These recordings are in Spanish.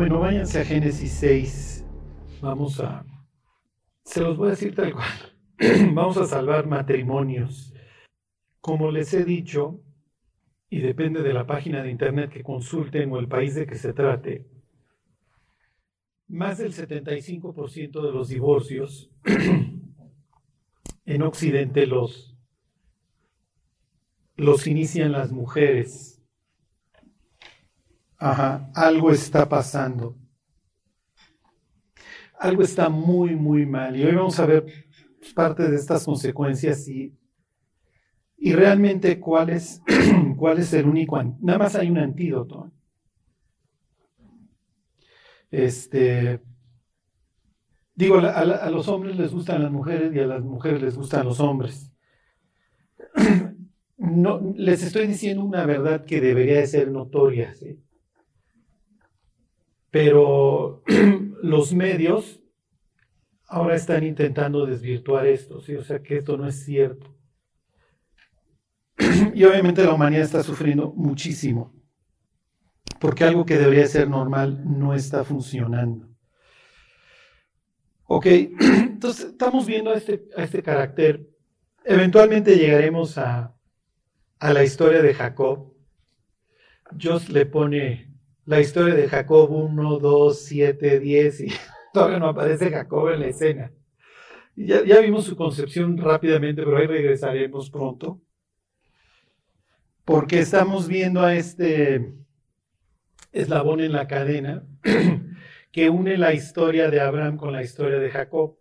Bueno, váyanse a Génesis 6. Vamos a... Se los voy a decir tal cual. Vamos a salvar matrimonios. Como les he dicho, y depende de la página de internet que consulten o el país de que se trate, más del 75% de los divorcios en Occidente los, los inician las mujeres. Ajá, algo está pasando. Algo está muy, muy mal. Y hoy vamos a ver parte de estas consecuencias y, y realmente cuál es, cuál es el único. Nada más hay un antídoto. Este, digo, a, los hombres les gustan las mujeres y a las mujeres les gustan los hombres. No, les estoy diciendo una verdad que debería de ser notoria, pero los medios ahora están intentando desvirtuar esto, ¿sí? o sea que esto no es cierto. Y obviamente la humanidad está sufriendo muchísimo porque algo que debería ser normal no está funcionando. Ok, entonces estamos viendo a este, a este carácter. Eventualmente llegaremos a, a la historia de Jacob. Dios le pone la historia de Jacob 1, 2, 7, 10 y todavía no aparece Jacob en la escena. Ya, vimos su concepción rápidamente, pero ahí regresaremos pronto. Porque estamos viendo a este eslabón en la cadena que une la historia de Abraham con la historia de Jacob.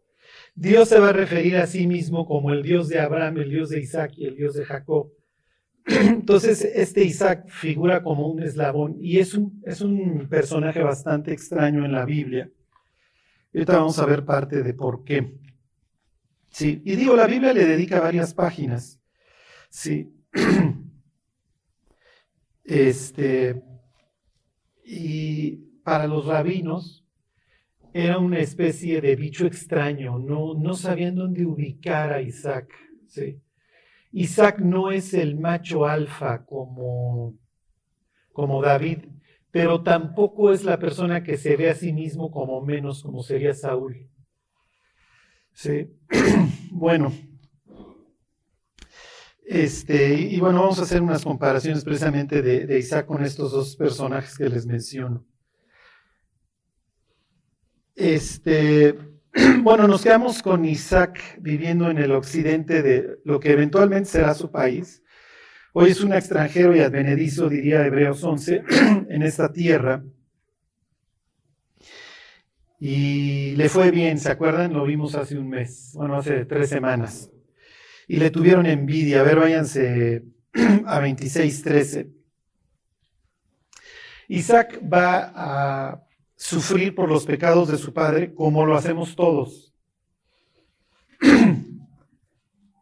Dios se va a referir a sí mismo como el Dios de Abraham, el Dios de Isaac y el Dios de Jacob. Entonces, este Isaac figura como un eslabón y es un, es un personaje bastante extraño en la Biblia. Ahorita vamos a ver parte de por qué. Sí, y digo, la Biblia le dedica varias páginas. Sí. Este, y para los rabinos era una especie de bicho extraño, no, no sabían dónde ubicar a Isaac. ¿sí? Isaac no es el macho alfa como, como David, pero tampoco es la persona que se ve a sí mismo como menos, como sería Saúl. ¿Sí? bueno, este, y bueno, vamos a hacer unas comparaciones precisamente de, Isaac con estos dos personajes que les menciono. Este, bueno, nos quedamos con Isaac viviendo en el occidente de lo que eventualmente será su país. Hoy es un extranjero y advenedizo, diría Hebreos 11, en esta tierra. Y le fue bien, ¿se acuerdan? Lo vimos hace un mes, bueno, hace tres semanas y le tuvieron envidia. A ver, váyanse a 26.13. Isaac va a sufrir por los pecados de su padre como lo hacemos todos.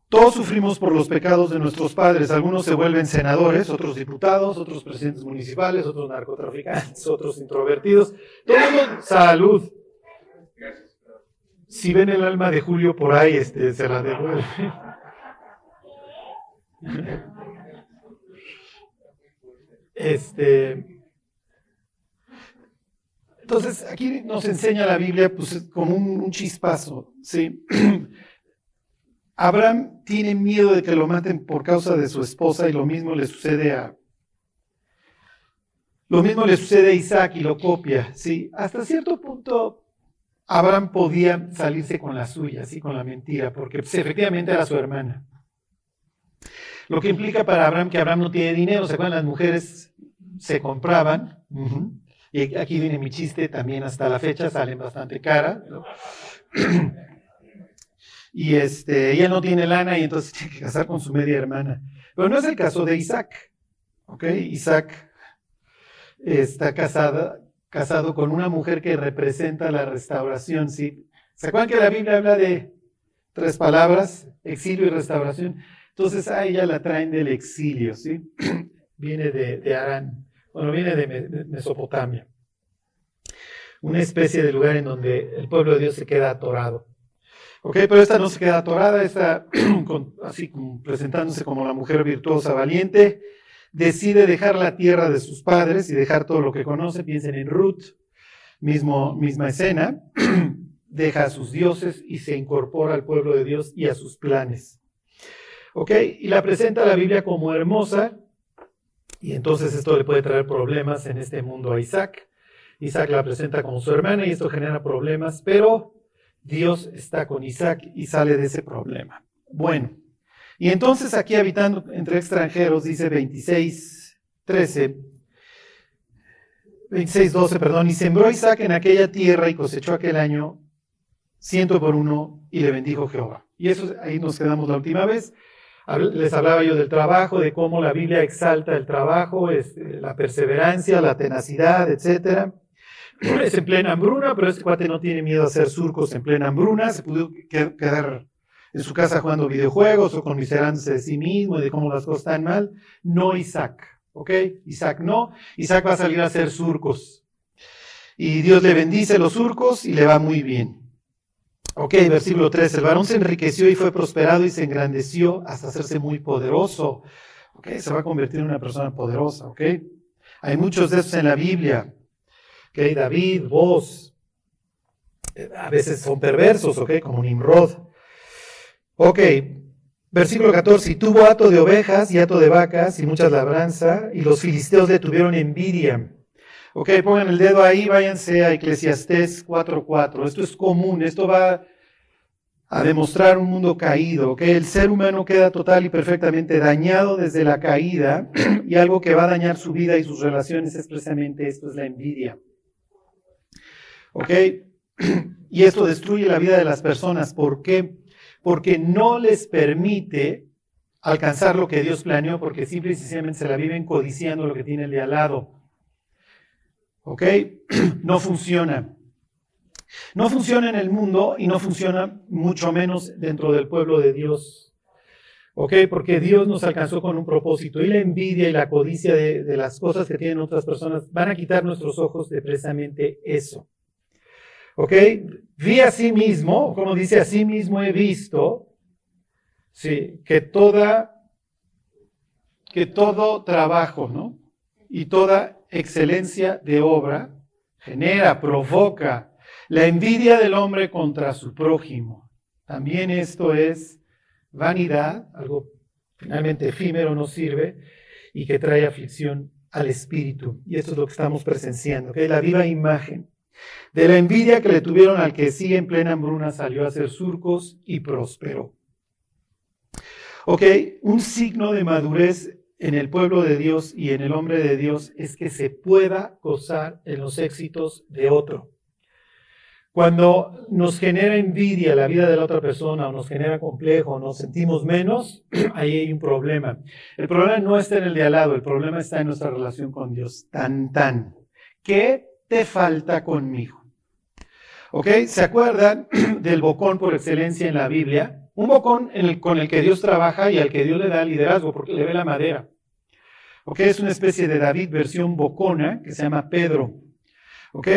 Todos sufrimos por los pecados de nuestros padres. Algunos se vuelven senadores, otros diputados, otros presidentes municipales, otros narcotraficantes, otros introvertidos. Todo salud. Si ven el alma de Julio por ahí, este, se la devuelve. Este, entonces, aquí nos enseña la Biblia pues, como un, chispazo. ¿sí? Abraham tiene miedo de que lo maten por causa de su esposa y lo mismo le sucede a... Lo mismo le sucede a Isaac y lo copia. ¿sí? Hasta cierto punto, Abraham podía salirse con la suya, ¿sí? con la mentira, porque pues, efectivamente era su hermana. Lo que implica para Abraham que Abraham no tiene dinero. ¿Se acuerdan? Las mujeres se compraban. Y aquí viene mi chiste, también hasta la fecha salen bastante cara. y este, ella no tiene lana y entonces tiene que casar con su media hermana. Pero no es el caso de Isaac. ¿Ok? Isaac está casada, casado con una mujer que representa la restauración. ¿sí? ¿Se acuerdan que la Biblia habla de tres palabras? Exilio y restauración. Entonces a ella la traen del exilio, ¿sí? viene de, de Arán, bueno, viene de, Mesopotamia. Una especie de lugar en donde el pueblo de Dios se queda atorado. Ok, pero esta no se queda atorada, está así presentándose como la mujer virtuosa, valiente, decide dejar la tierra de sus padres y dejar todo lo que conoce. Piensen en Ruth, Mismo, misma escena, deja a sus dioses y se incorpora al pueblo de Dios y a sus planes. ¿Ok? Y la presenta la Biblia como hermosa, y entonces esto le puede traer problemas en este mundo a Isaac. Isaac la presenta como su hermana y esto genera problemas, pero Dios está con Isaac y sale de ese problema. Bueno, y entonces aquí habitando entre extranjeros, dice 26, 13, 26, 12, perdón, y sembró Isaac en aquella tierra y cosechó aquel año ciento por uno y le bendijo Jehová. Y eso ahí nos quedamos la última vez. Les hablaba yo del trabajo, de cómo la Biblia exalta el trabajo, este, la perseverancia, la tenacidad, etc. Es en plena hambruna, pero este cuate no tiene miedo a hacer surcos en plena hambruna. Se pudo quedar en su casa jugando videojuegos o conmiserándose de sí mismo y de cómo las cosas están mal. No Isaac, ¿ok? Isaac no. Isaac va a salir a hacer surcos. Y Dios le bendice los surcos y le va muy bien. Ok, versículo 3. El varón se enriqueció y fue prosperado y se engrandeció hasta hacerse muy poderoso. Ok, se va a convertir en una persona poderosa. Ok, hay muchos de esos en la Biblia. Ok, David, vos. Eh, a veces son perversos, ok, como Nimrod. Ok, versículo 14. Y tuvo hato de ovejas y hato de vacas y muchas labranza, y los filisteos le tuvieron envidia Ok, pongan el dedo ahí, váyanse a Eclesiastés 4.4. Esto es común, esto va a demostrar un mundo caído, ok. El ser humano queda total y perfectamente dañado desde la caída y algo que va a dañar su vida y sus relaciones es precisamente esto, es la envidia. Ok, y esto destruye la vida de las personas. ¿Por qué? Porque no les permite alcanzar lo que Dios planeó, porque simple y sencillamente se la viven codiciando lo que tiene el de al lado. ¿Ok? No funciona. No funciona en el mundo y no funciona mucho menos dentro del pueblo de Dios. ¿Ok? Porque Dios nos alcanzó con un propósito y la envidia y la codicia de, las cosas que tienen otras personas van a quitar nuestros ojos de precisamente eso. ¿Ok? Vi a sí mismo, como dice, a sí mismo he visto, sí, que toda, que todo trabajo, ¿no? Y toda excelencia de obra genera, provoca la envidia del hombre contra su prójimo. También esto es vanidad, algo finalmente efímero no sirve y que trae aflicción al espíritu. Y esto es lo que estamos presenciando, que la viva imagen de la envidia que le tuvieron al que sí en plena hambruna salió a hacer surcos y prosperó. Ok, un signo de madurez en el pueblo de Dios y en el hombre de Dios es que se pueda gozar en los éxitos de otro. Cuando nos genera envidia la vida de la otra persona o nos genera complejo, o nos sentimos menos, ahí hay un problema. El problema no está en el de al lado, el problema está en nuestra relación con Dios. Tan, tan. ¿Qué te falta conmigo? ¿Ok? ¿Se acuerdan del bocón por excelencia en la Biblia? Un bocón con el que Dios trabaja y al que Dios le da liderazgo porque le ve la madera. ¿Ok? Es una especie de David versión bocona que se llama Pedro. ¿Ok?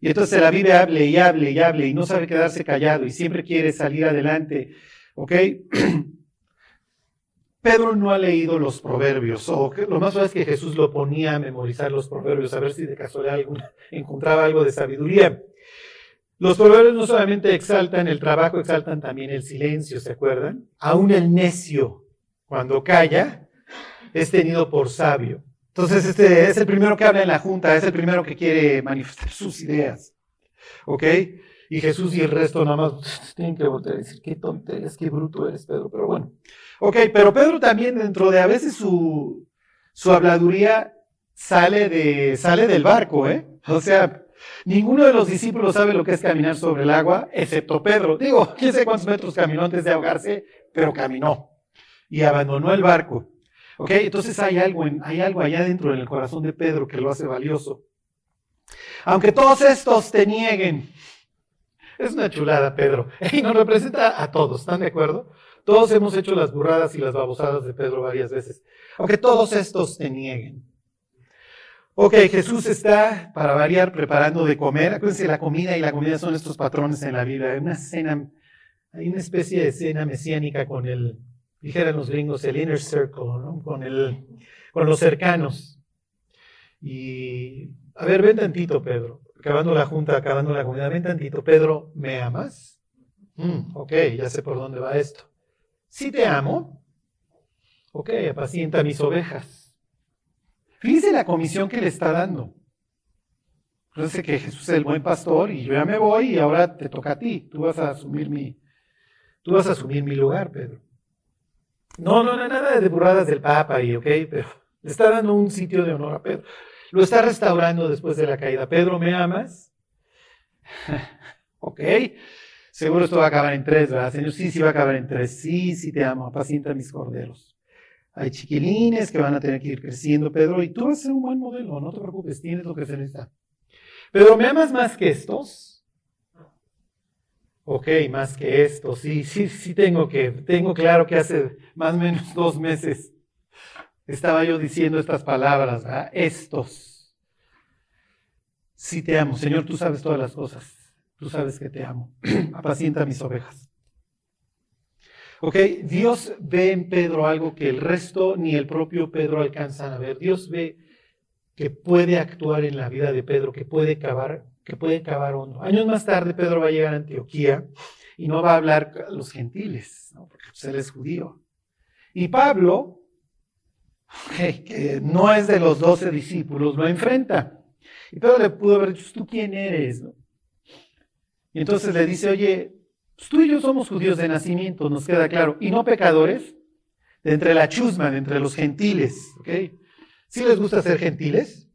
Y entonces la Biblia hable y hable y hable y no sabe quedarse callado y siempre quiere salir adelante. ¿Ok? Pedro no ha leído los proverbios, lo más probable es que Jesús lo ponía a memorizar los proverbios, a ver si de casualidad encontraba algo de sabiduría. Los proverbios no solamente exaltan el trabajo, exaltan también el silencio, ¿se acuerdan? Aún el necio, cuando calla, es tenido por sabio. Entonces, este es el primero que habla en la junta, es el primero que quiere manifestar sus ideas. ¿Ok? Y Jesús y el resto nada más tienen que volver a decir, qué tonterías, qué bruto eres, Pedro. Pero bueno. Ok, pero Pedro también dentro de a veces su, su habladuría sale, de, sale del barco, ¿eh? O sea, Ninguno de los discípulos sabe lo que es caminar sobre el agua, excepto Pedro. Digo, quién sé cuántos metros caminó antes de ahogarse, pero caminó y abandonó el barco. Entonces hay algo, hay algo allá dentro en el corazón de Pedro que lo hace valioso. Aunque todos estos te nieguen. Es una chulada, Pedro. Y nos representa a todos, ¿están de acuerdo? Todos hemos hecho las burradas y las babosadas de Pedro varias veces. Aunque todos estos te nieguen. Ok, Jesús está, para variar, preparando de comer. Acuérdense, la comida y la comida son estos patrones en la Biblia. Hay una cena, hay una especie de cena mesiánica con el, dijeran los gringos, el inner circle, ¿no? con, el, con los cercanos. Y, a ver, ven tantito, Pedro. acabando la junta, acabando la comunidad, ven tantito, Pedro, ¿me amas? Mm, ok, ya sé por dónde va esto. Sí te amo. Ok, apacienta mis ovejas. Fíjese la comisión que le está dando. Entonces que Jesús es el buen pastor y yo ya me voy y ahora te toca a ti. Tú vas a asumir mi, tú vas a asumir mi lugar, Pedro. No, no, no, nada de burradas del Papa y ok, pero le está dando un sitio de honor a Pedro. Lo está restaurando después de la caída. Pedro, ¿me amas? ok. Seguro esto va a acabar en tres, ¿verdad, Señor? Sí, sí va a acabar en tres. Sí, sí te amo. Apacienta mis corderos. Hay chiquilines que van a tener que ir creciendo, Pedro, y tú vas a ser un buen modelo. No te preocupes, tienes lo que se necesita. Pedro, ¿me amas más que estos? Ok, más que estos. Sí, sí, sí tengo que, tengo claro que hace más o menos dos meses estaba yo diciendo estas palabras, ¿verdad? Estos. Sí te amo, Señor, tú sabes todas las cosas. Tú sabes que te amo. Apacienta mis ovejas. Ok, Dios ve en Pedro algo que el resto ni el propio Pedro alcanzan a ver. Dios ve que puede actuar en la vida de Pedro, que puede cavar, que puede cavar hondo. Años más tarde Pedro va a llegar a Antioquía y no va a hablar a los gentiles, porque pues, él es judío. Y Pablo, que no es de los doce discípulos, lo enfrenta. Y Pedro le pudo haber dicho, ¿tú quién eres? Y entonces le dice, oye, pues, tú y yo somos judíos de nacimiento, nos queda claro, y no pecadores, de entre la chusma, de entre los gentiles. ¿ok? ¿Sí les gusta ser gentiles?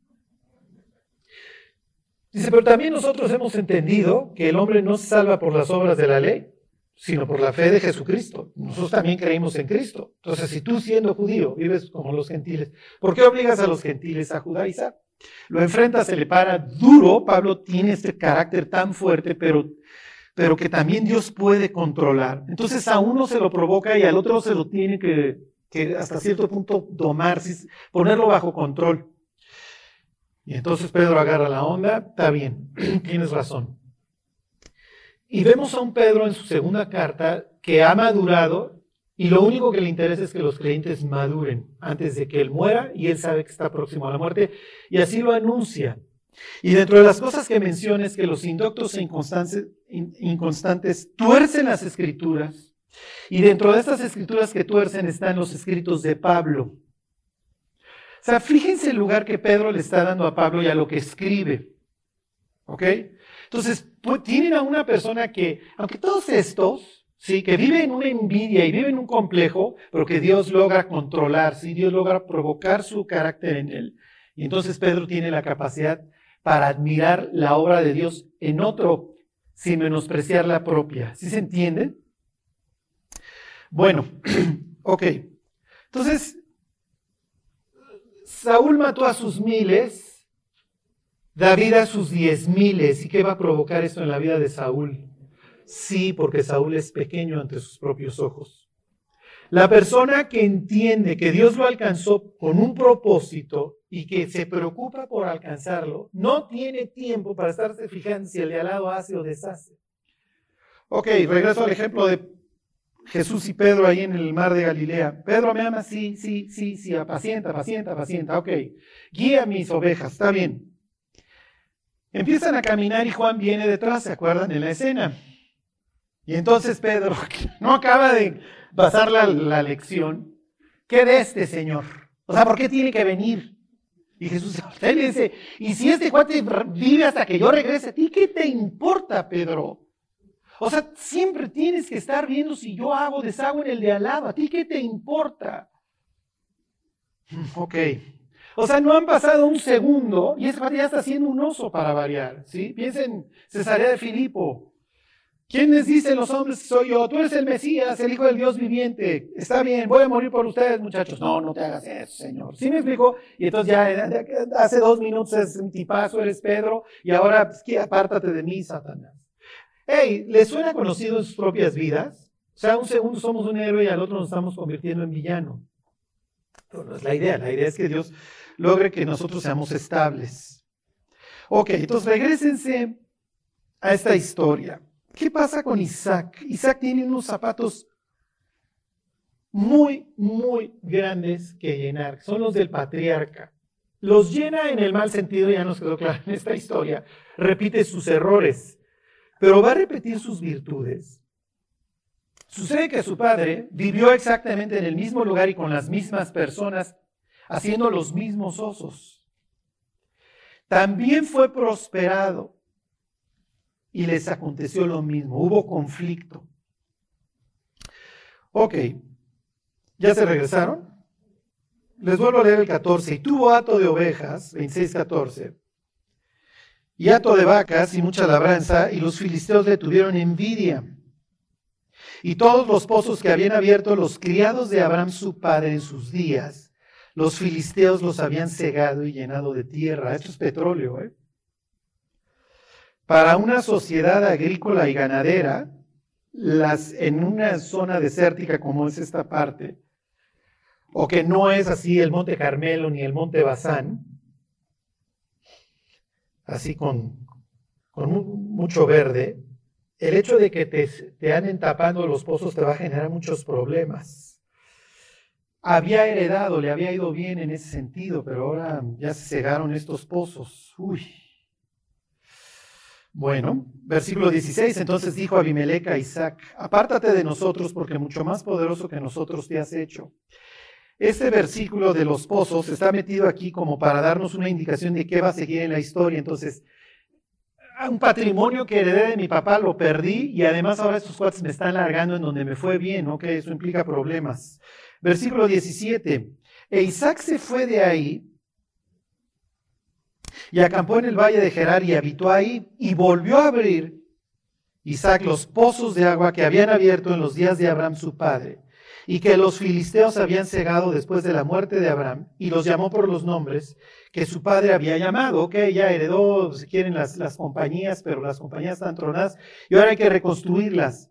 Dice, pero también nosotros hemos entendido que el hombre no se salva por las obras de la ley, sino por la fe de Jesucristo. Nosotros también creímos en Cristo. Entonces, si tú siendo judío vives como los gentiles, ¿por qué obligas a los gentiles a judaizar? Lo enfrenta, se le para duro. Pablo tiene este carácter tan fuerte, pero, pero que también Dios puede controlar. Entonces a uno se lo provoca y al otro se lo tiene que que hasta cierto punto domar, ponerlo bajo control. Y entonces Pedro agarra la onda, está bien, tienes razón. Y vemos a un Pedro en su segunda carta que ha madurado y lo único que le interesa es que los creyentes maduren antes de que él muera y él sabe que está próximo a la muerte y así lo anuncia. Y dentro de las cosas que menciona es que los indoctos e inconstantes, inconstantes tuercen las escrituras y dentro de estas escrituras que tuercen están los escritos de Pablo. O sea, fíjense el lugar que Pedro le está dando a Pablo y a lo que escribe. ¿Ok? Entonces, pues, tienen a una persona que, aunque todos estos, sí, que vive en una envidia y vive en un complejo, pero que Dios logra controlar, sí, Dios logra provocar su carácter en él. Y entonces Pedro tiene la capacidad para admirar la obra de Dios en otro sin menospreciar la propia. ¿Sí se entiende? Bueno, ok. Entonces, Saúl mató a sus miles, David a sus diez miles. ¿Y qué va a provocar esto en la vida de Saúl? Sí, porque Saúl es pequeño ante sus propios ojos. La persona que entiende que Dios lo alcanzó con un propósito y que se preocupa por alcanzarlo, no tiene tiempo para estarse fijando si el de al lado hace o deshace. Ok, regreso al ejemplo de Jesús y Pedro ahí en el mar de Galilea. Pedro me ama, sí, sí, sí, sí, apacienta, pacienta, pacienta, ok. Guía mis ovejas, está bien. Empiezan a caminar y Juan viene detrás, ¿se acuerdan? En la escena. Y entonces Pedro, no acaba de pasar la, la lección, ¿qué de este señor? O sea, ¿por qué tiene que venir? Y Jesús le dice, y si este cuate vive hasta que yo regrese, ¿a ti qué te importa, Pedro? O sea, siempre tienes que estar viendo si yo hago, deshago en el de al lado. ¿A ti qué te importa? Ok. O sea, no han pasado un segundo y ese ya está haciendo un oso para variar. ¿sí? Piensen, Cesarea de Filipo. ¿Quiénes dicen los hombres que soy yo? Tú eres el Mesías, el Hijo del Dios viviente. Está bien, voy a morir por ustedes, muchachos. No, no te hagas eso, Señor. ¿Sí me explico? Y entonces ya hace dos minutos es un tipazo, eres Pedro, y ahora pues, apártate de mí, Satanás. Hey, ¿les suena conocido en sus propias vidas? O sea, un segundo somos un héroe y al otro nos estamos convirtiendo en villano. Pero no es la idea. La idea es que Dios logre que nosotros seamos estables. Ok, entonces regresense a esta historia. ¿Qué pasa con Isaac? Isaac tiene unos zapatos muy, muy grandes que llenar. Son los del patriarca. los llena en el mal sentido, ya nos quedó claro en esta historia, repite sus errores, pero va a repetir sus virtudes. Sucede que su padre vivió exactamente en el mismo lugar y con las mismas personas, haciendo los mismos osos. También fue prosperado y les aconteció lo mismo, hubo conflicto. Ok, ¿ya se regresaron? Les vuelvo a leer el 14. Y tuvo hato de ovejas, 26-14, y hato de vacas y mucha labranza, y los filisteos le tuvieron envidia. Y todos los pozos que habían abierto los criados de Abraham su padre en sus días, los filisteos los habían cegado y llenado de tierra. Esto es petróleo, ¿eh? Para una sociedad agrícola y ganadera, las, en una zona desértica como es esta parte, o que no es así el Monte Carmelo ni el Monte Bazán, así con, mucho verde, el hecho de que te, te anden tapando los pozos te va a generar muchos problemas. Había heredado, le había ido bien en ese sentido, pero ahora ya se cegaron estos pozos. Uy. Bueno, versículo 16, entonces dijo Abimelech a Isaac, apártate de nosotros porque mucho más poderoso que nosotros te has hecho. Este versículo de los pozos está metido aquí como para darnos una indicación de qué va a seguir en la historia. Entonces, un patrimonio que heredé de mi papá lo perdí y además ahora estos cuates me están largando en donde me fue bien, ¿ok? Eso implica problemas. Versículo 17. E Isaac se fue de ahí y acampó en el valle de Gerar y habitó ahí y volvió a abrir Isaac los pozos de agua que habían abierto en los días de Abraham su padre y que los filisteos habían cegado después de la muerte de Abraham y los llamó por los nombres que su padre había llamado. Ok, ya heredó, si quieren, las, las compañías, pero las compañías están tronadas y ahora hay que reconstruirlas.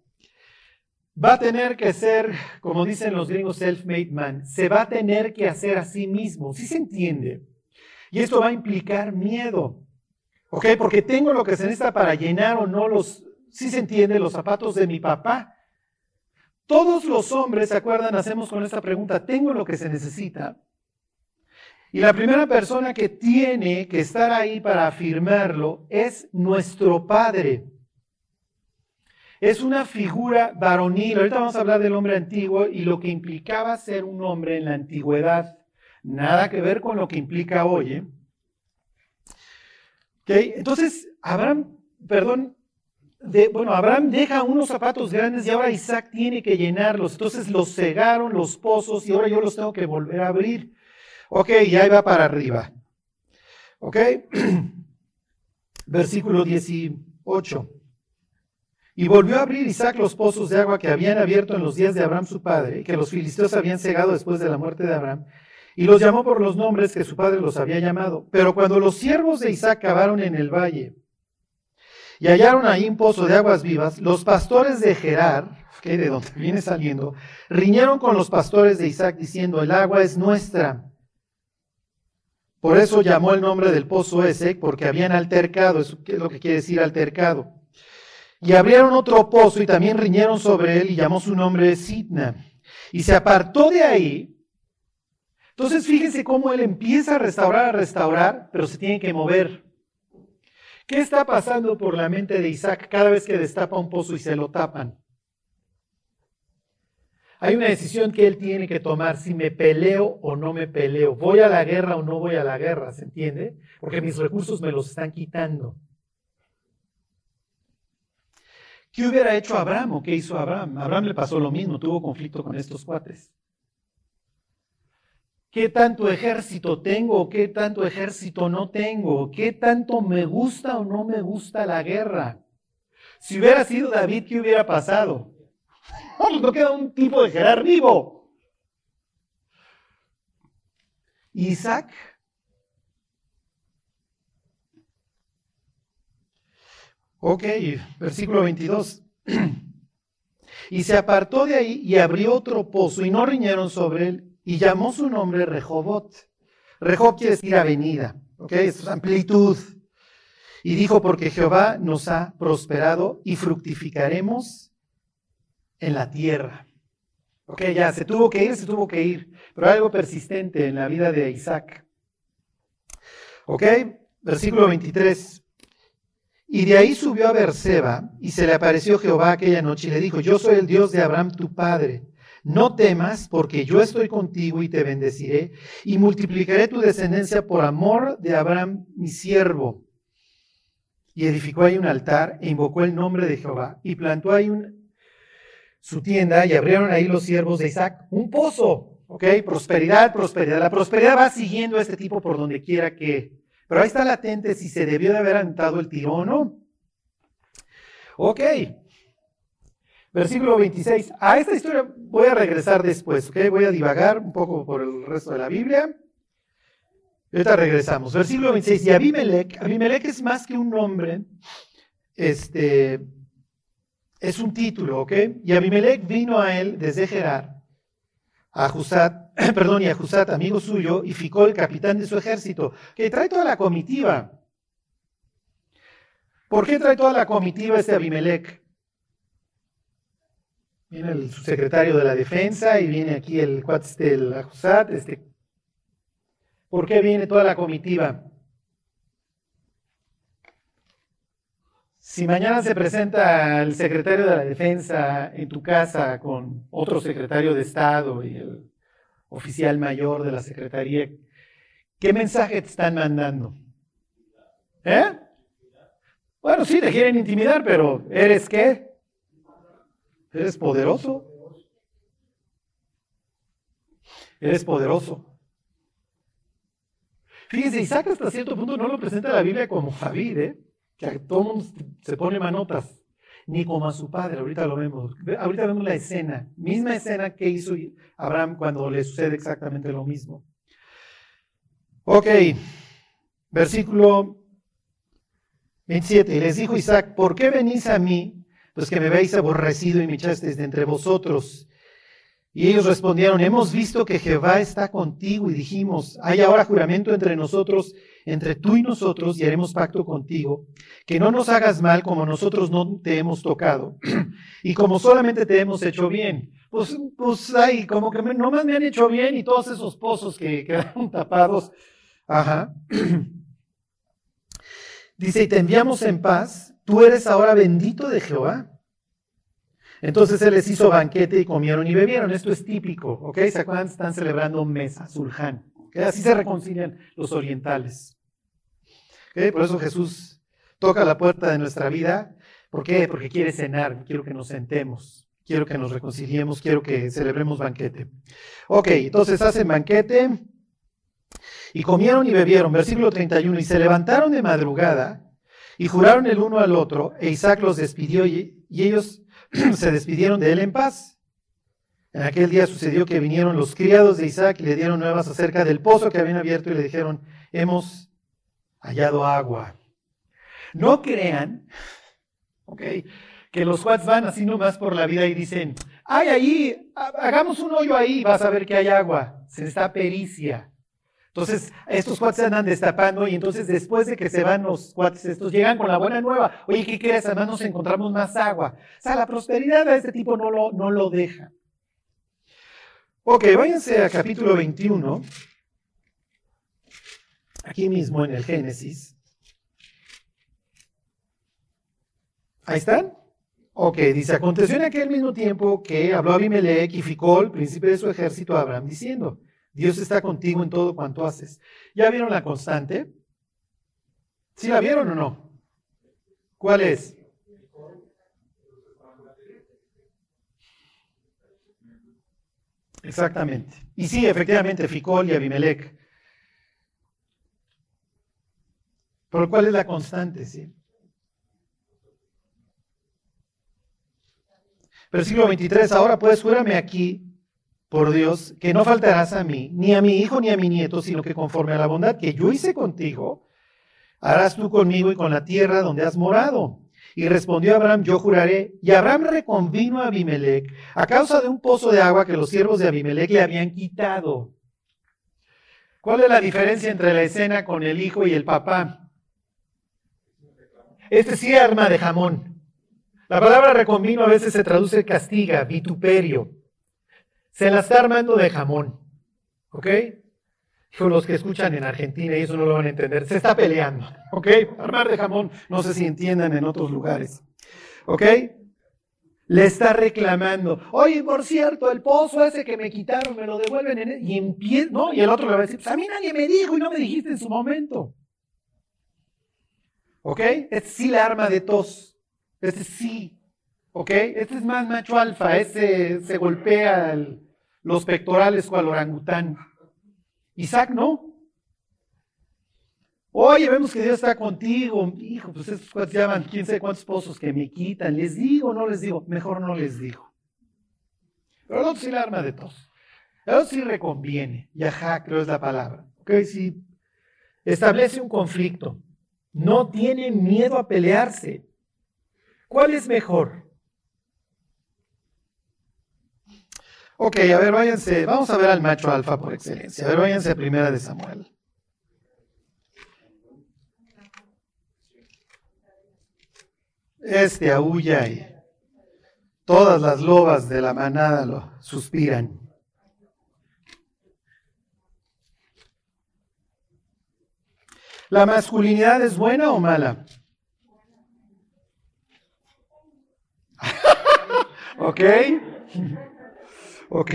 Va a tener que ser, como dicen los gringos, self-made man. Se va a tener que hacer a sí mismo. ¿Sí se entiende? Y esto va a implicar miedo. ¿Ok? Porque tengo lo que se necesita para llenar o no los, ¿sí se entiende? Los zapatos de mi papá. Todos los hombres, ¿se acuerdan? Hacemos con esta pregunta, ¿tengo lo que se necesita? Y la primera persona que tiene que estar ahí para afirmarlo es nuestro Padre. Es una figura varonil. Ahorita vamos a hablar del hombre antiguo y lo que implicaba ser un hombre en la antigüedad. Nada que ver con lo que implica hoy. ¿eh? Entonces, Abraham, perdón, bueno, Abraham deja unos zapatos grandes y ahora Isaac tiene que llenarlos. Entonces los cegaron los pozos y ahora yo los tengo que volver a abrir. Ok, y ahí va para arriba. Ok, versículo 18. Y volvió a abrir Isaac los pozos de agua que habían abierto en los días de Abraham su padre, que los filisteos habían cegado después de la muerte de Abraham, y los llamó por los nombres que su padre los había llamado. Pero cuando los siervos de Isaac cavaron en el valle y hallaron ahí un pozo de aguas vivas, los pastores de Gerar, que de donde viene saliendo, riñeron con los pastores de Isaac diciendo, el agua es nuestra. Por eso llamó el nombre del pozo ese, porque habían altercado, eso es lo que quiere decir altercado. Y abrieron otro pozo y también riñeron sobre él y llamó su nombre Sidna. Y se apartó de ahí entonces fíjense cómo él empieza a restaurar, a restaurar, pero se tiene que mover. ¿Qué está pasando por la mente de Isaac cada vez que destapa un pozo y se lo tapan? Hay una decisión que él tiene que tomar, si me peleo o no me peleo, voy a la guerra o no voy a la guerra, ¿se entiende? Porque mis recursos me los están quitando. ¿Qué hubiera hecho Abraham o qué hizo Abraham? Abraham le pasó lo mismo, tuvo conflicto con estos cuates. ¿Qué tanto ejército tengo? ¿Qué tanto ejército no tengo? ¿Qué tanto me gusta o no me gusta la guerra? Si hubiera sido David, ¿qué hubiera pasado? No queda un tipo de Gerar vivo. Isaac. Ok, versículo 22. Y se apartó de ahí y abrió otro pozo y no riñeron sobre él y llamó su nombre Rehobot. Rehob quiere decir avenida, ¿ok? Es amplitud. Y dijo, porque Jehová nos ha prosperado y fructificaremos en la tierra. Ok, ya se tuvo que ir, se tuvo que ir, pero algo persistente en la vida de Isaac. ¿Ok? Versículo 23. Y de ahí subió a Berseba y se le apareció Jehová aquella noche y le dijo, yo soy el Dios de Abraham tu padre. No temas, porque yo estoy contigo y te bendeciré y multiplicaré tu descendencia por amor de Abraham mi siervo. Y edificó ahí un altar e invocó el nombre de Jehová y plantó ahí su tienda y abrieron ahí los siervos de Isaac un pozo. ¿Ok? Prosperidad, prosperidad. La prosperidad va siguiendo a este tipo por donde quiera que pero ahí está latente si se debió de haber aventado el tiro o no. Ok. Versículo 26. A esta historia voy a regresar después, ¿ok? Voy a divagar un poco por el resto de la Biblia. Ahorita regresamos. Versículo 26. Y Abimelech, Abimelech es más que un nombre, este, es un título, ¿ok? Y Abimelech vino a él desde Gerar a Jusat, perdón, y a Jusat, amigo suyo, y ficó el capitán de su ejército, que trae toda la comitiva. ¿Por qué trae toda la comitiva este Abimelech? Viene el subsecretario de la defensa y viene aquí el este, el Ajusat. Este. ¿Por qué viene toda la comitiva? Si mañana se presenta el secretario de la defensa en tu casa con otro secretario de Estado y el oficial mayor de la secretaría, ¿qué mensaje te están mandando? ¿Eh? Bueno, sí, te quieren intimidar, pero ¿eres qué? ¿Eres poderoso? Eres poderoso. Fíjense, Isaac hasta cierto punto no lo presenta la Biblia como Javid, ¿eh? que todo mundo se pone manotas, ni como a su padre, ahorita lo vemos, ahorita vemos la escena, misma escena que hizo Abraham cuando le sucede exactamente lo mismo. Ok, versículo 27, y les dijo Isaac, ¿por qué venís a mí? Pues que me veis aborrecido y me echasteis de entre vosotros. Y ellos respondieron, hemos visto que Jehová está contigo y dijimos, hay ahora juramento entre nosotros entre tú y nosotros y haremos pacto contigo, que no nos hagas mal como nosotros no te hemos tocado y como solamente te hemos hecho bien. Pues, pues ay, como que no más me han hecho bien y todos esos pozos que quedaron tapados. Ajá. Dice, y te enviamos en paz, tú eres ahora bendito de Jehová. Entonces él les hizo banquete y comieron y bebieron. Esto es típico, ¿ok? ¿Se acuerdan? Están celebrando un mes, Zulhán. Así se reconcilian los orientales. Por eso Jesús toca la puerta de nuestra vida. ¿Por qué? Porque quiere cenar, quiero que nos sentemos, quiero que nos reconciliemos, quiero que celebremos banquete. Ok, entonces hacen banquete y comieron y bebieron, versículo 31, y se levantaron de madrugada y juraron el uno al otro, e Isaac los despidió y, ellos se despidieron de él en paz. En aquel día sucedió que vinieron los criados de Isaac y le dieron nuevas acerca del pozo que habían abierto y le dijeron, hemos hallado agua. No crean, ok, que los Watts van así nomás por la vida y dicen, ay, ahí, hagamos un hoyo ahí, vas a ver que hay agua. Se está pericia. Entonces, estos cuates andan destapando y entonces después de que se van los cuates estos, llegan con la buena nueva. Oye, ¿qué crees? Además nos encontramos más agua. O sea, la prosperidad de este tipo no lo, no lo deja. Ok, váyanse a capítulo 21, aquí mismo en el Génesis. Ahí están. Ok, dice, aconteció en aquel mismo tiempo que habló Abimelech y Ficol, príncipe de su ejército, a Abraham, diciendo, Dios está contigo en todo cuanto haces. ¿Ya vieron la constante? ¿Sí la vieron o no? ¿Cuál es? Exactamente. Y sí, efectivamente, Ficol y Abimelech. Pero ¿cuál es la constante? Sí. Versículo 23, ahora puedes jurarme aquí, por Dios, que no faltarás a mí, ni a mi hijo ni a mi nieto, sino que conforme a la bondad que yo hice contigo, harás tú conmigo y con la tierra donde has morado. Y respondió Abraham, yo juraré. Y Abraham reconvino a Abimelech a causa de un pozo de agua que los siervos de Abimelech le habían quitado. ¿Cuál es la diferencia entre la escena con el hijo y el papá? Este sí arma de jamón. La palabra reconvino a veces se traduce castiga, vituperio. Se la está armando de jamón. ¿Ok? los que escuchan en Argentina y eso no lo van a entender, se está peleando, ¿ok? Armar de jamón, no sé si entiendan en otros lugares, ¿ok? Le está reclamando, oye, por cierto, el pozo ese que me quitaron, me lo devuelven, en e-". y ¿no? Y el otro le va a decir, pues a mí nadie me dijo y no me dijiste en su momento. ¿Ok? Este sí la arma de tos. Este sí. ¿Ok? Este es más macho alfa. Este se golpea los pectorales cual orangután. Isaac no. Oye, vemos que Dios está contigo. Hijo, pues estos cuantos llaman quién sabe cuántos pozos que me quitan. ¿Les digo o no les digo? Mejor no les digo. Pero el otro sí la arma de tos. El otro sí reconviene. Yajá, creo es la palabra. Ok, sí. Establece un conflicto. No tiene miedo a pelearse. ¿Cuál es mejor? Ok, a ver, váyanse. Vamos a ver al macho alfa por excelencia. A ver, váyanse a primera de Samuel. Este aúlla y todas las lobas de la manada lo suspiran. ¿La masculinidad es buena o mala? ¿Ok? ¿Ok?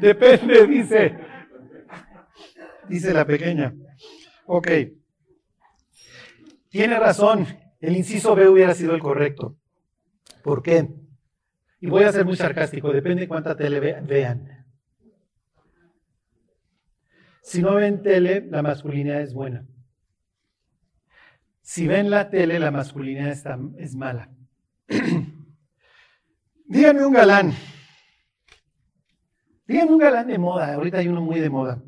Depende, dice. Dice la pequeña. Ok. Tiene razón. El inciso B hubiera sido el correcto. ¿Por qué? Y voy a ser muy sarcástico. Depende cuánta tele vean. Si no ven tele, la masculinidad es buena. Si ven la tele, la masculinidad es mala. Díganme un galán. Díganme un galán de moda. Ahorita hay uno muy de moda.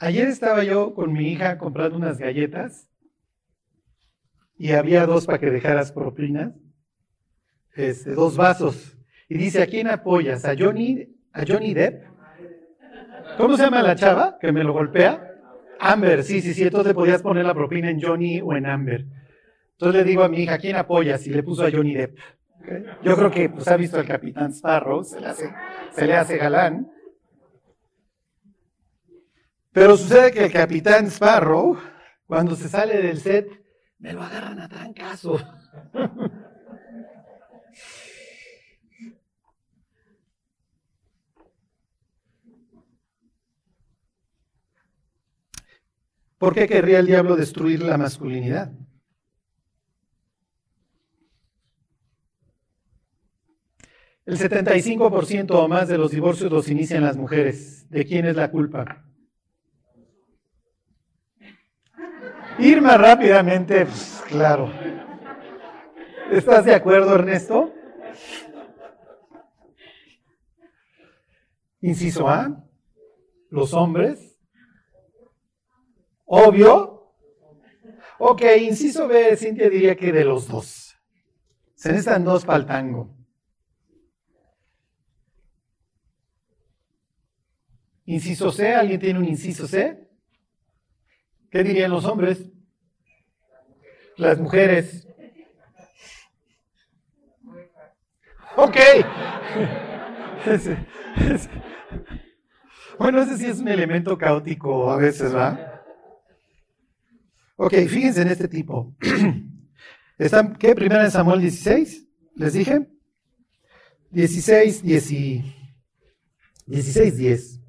Ayer estaba yo con mi hija comprando unas galletas y había dos para que dejaras propinas, este, dos vasos. Y dice, ¿a quién apoyas? ¿A Johnny a Johnny Depp. ¿Cómo se llama la chava que me lo golpea? Amber, sí, sí, sí. Entonces podías poner la propina en Johnny o en Amber. Entonces le digo a mi hija, ¿quién apoya? Si le puso a Johnny Depp. Yo creo que pues, ha visto al Capitán Sparrow, se le, hace, se le hace galán. Pero sucede que el Capitán Sparrow, cuando se sale del set, me lo agarran a trancazo. ¿Por qué querría el diablo destruir la masculinidad? El 75% o más de los divorcios los inician las mujeres. ¿De quién es la culpa? Irma rápidamente, pues, claro. ¿Estás de acuerdo, Ernesto? Inciso A, los hombres Obvio. Ok, inciso B, Cintia diría que de los dos. Se necesitan dos para el tango. Inciso C, ¿alguien tiene un inciso C? ¿Qué dirían los hombres? Las mujeres. Ok. Bueno, ese sí es un elemento caótico a veces, ¿va? Ok, fíjense en este tipo. ¿Están qué? Primera en Samuel 16, les dije. 16, 10 16, 10.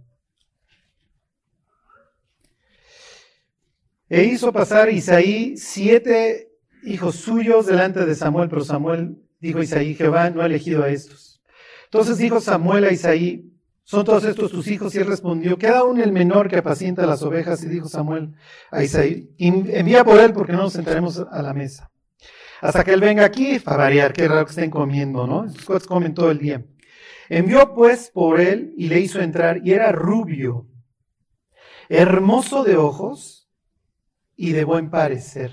E hizo pasar Isaí siete hijos suyos delante de Samuel, pero Samuel dijo Isaí, Jehová no ha elegido a estos. Entonces dijo Samuel a Isaí, ¿Son todos estos tus hijos? Y él respondió, queda aún el menor que apacienta las ovejas. Y dijo Samuel a Isaí, envía por él porque no nos sentaremos a la mesa. Hasta que él venga aquí, para variar, qué raro que estén comiendo, ¿no? Estos comen todo el día. Envió pues por él y le hizo entrar, y era rubio, hermoso de ojos y de buen parecer.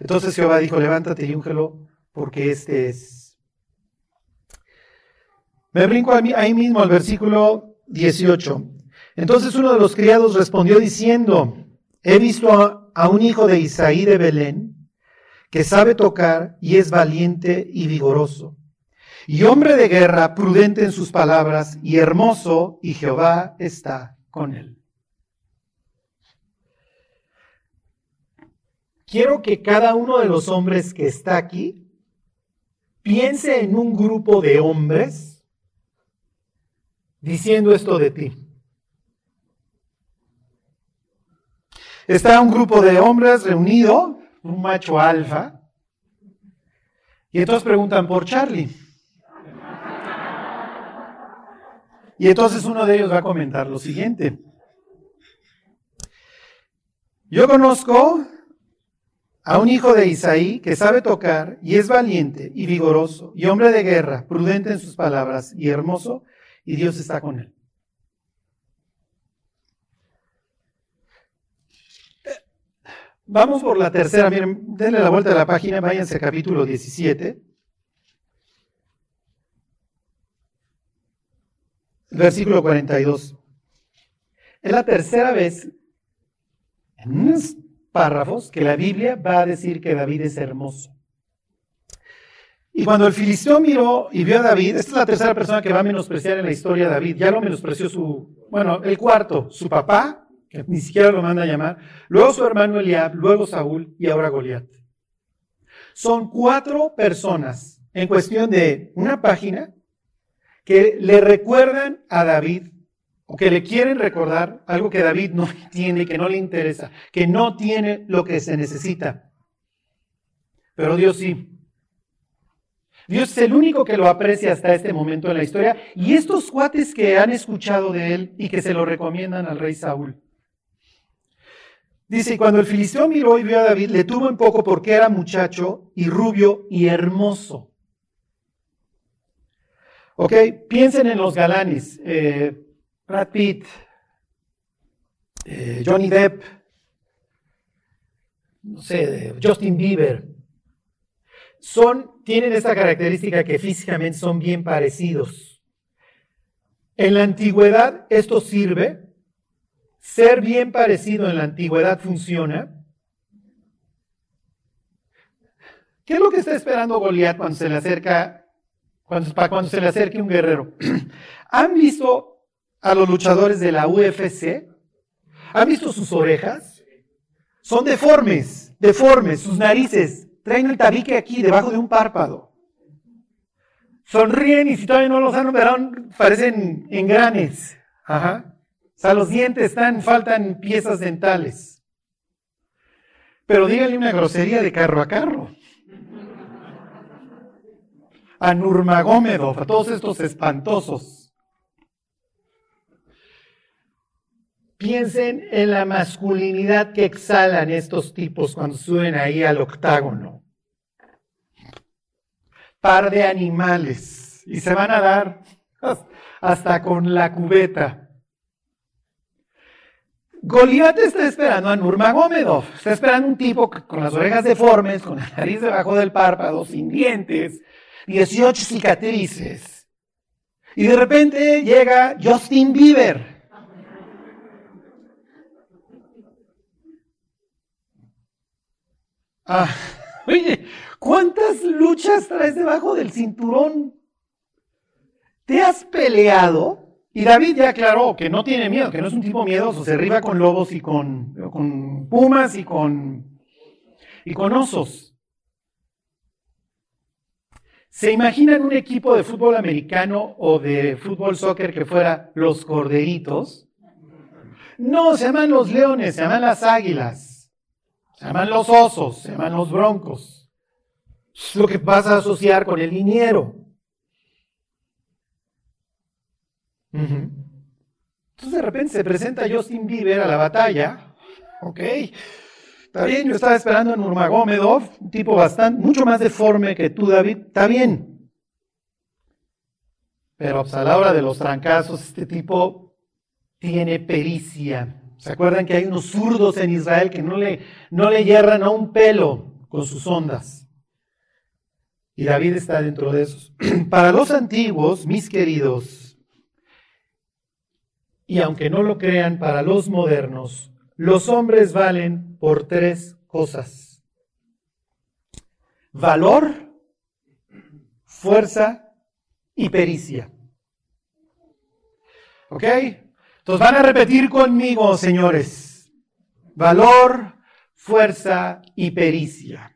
Entonces Jehová dijo, levántate y úngelo, porque este es me brinco ahí mismo al versículo 18. Entonces uno de los criados respondió diciendo, he visto a, un hijo de Isaí de Belén que sabe tocar y es valiente y vigoroso. y hombre de guerra, prudente en sus palabras, y hermoso, y Jehová está con él. Quiero que cada uno de los hombres que está aquí piense en un grupo de hombres diciendo esto de ti. Está un grupo de hombres reunido, un macho alfa, y entonces preguntan por Charlie. Y entonces uno de ellos va a comentar lo siguiente. Yo conozco a un hijo de Isaí que sabe tocar y es valiente y vigoroso y hombre de guerra, prudente en sus palabras y hermoso, y Dios está con él. Vamos por la tercera, miren, denle la vuelta a la página, váyanse al capítulo 17. Versículo 42. Es la tercera vez párrafos que la Biblia va a decir que David es hermoso. Y cuando el filisteo miró y vio a David, esta es la tercera persona que va a menospreciar en la historia a David, ya lo menospreció su, bueno, el cuarto, su papá, que ni siquiera lo manda a llamar, luego su hermano Eliab, luego Saúl y ahora Goliat. Son cuatro personas en cuestión de una página que le recuerdan a David o que le quieren recordar algo que David no tiene, que no le interesa, que no tiene lo que se necesita. Pero Dios sí. Dios es el único que lo aprecia hasta este momento en la historia. Y estos cuates que han escuchado de él y que se lo recomiendan al rey Saúl. Dice, cuando el filisteo miró y vio a David, le tuvo un poco porque era muchacho y rubio y hermoso. Ok, piensen en los galanes. Eh, Brad Pitt, eh, Johnny Depp, no sé, Justin Bieber. Son, tienen esta característica que físicamente son bien parecidos. En la antigüedad esto sirve ser bien parecido en la antigüedad funciona. ¿Qué es lo que está esperando Goliat cuando se le acerca, cuando, cuando se le acerque un guerrero? ¿Han visto a los luchadores de la UFC? ¿Han visto sus orejas? Son deformes, deformes, sus narices. Traen el tabique aquí, debajo de un párpado. Sonríen y si todavía no los han operado, parecen engranes. Ajá. O sea, los dientes están, faltan piezas dentales. Pero dígale una grosería de carro a carro. A Nurmagomedov, a todos estos espantosos. Piensen en la masculinidad que exhalan estos tipos cuando suben ahí al octágono. Par de animales. Y se van a dar hasta con la cubeta. Goliat está esperando a Nurmagomedov. Está esperando un tipo con las orejas deformes, con la nariz debajo del párpado, sin dientes, 18 cicatrices. Y de repente llega Justin Bieber. Ah, oye, ¿cuántas luchas traes debajo del cinturón? ¿Te has peleado? Y David ya aclaró que no tiene miedo, que no es un tipo miedoso, se arriba con lobos y con, con pumas y con, y con osos. ¿Se imaginan un equipo de fútbol americano o de fútbol soccer que fuera los corderitos? No, se llaman los leones, se llaman las águilas, se llaman los osos, se llaman los broncos. Es lo que vas a asociar con el liniero. Entonces de repente se presenta Justin Bieber a la batalla. Ok, está bien, yo estaba esperando a Nurmagomedov, un tipo bastante, mucho más deforme que tú, David. Está bien. Pero pues, a la hora de los trancazos, este tipo tiene pericia. ¿Se acuerdan que hay unos zurdos en Israel que no le, no le hierran a un pelo con sus ondas? Y David está dentro de esos. Para los antiguos, mis queridos, y aunque no lo crean, para los modernos, los hombres valen por tres cosas. Valor, fuerza y pericia. ¿Ok? Entonces van a repetir conmigo, señores. Valor, fuerza y pericia.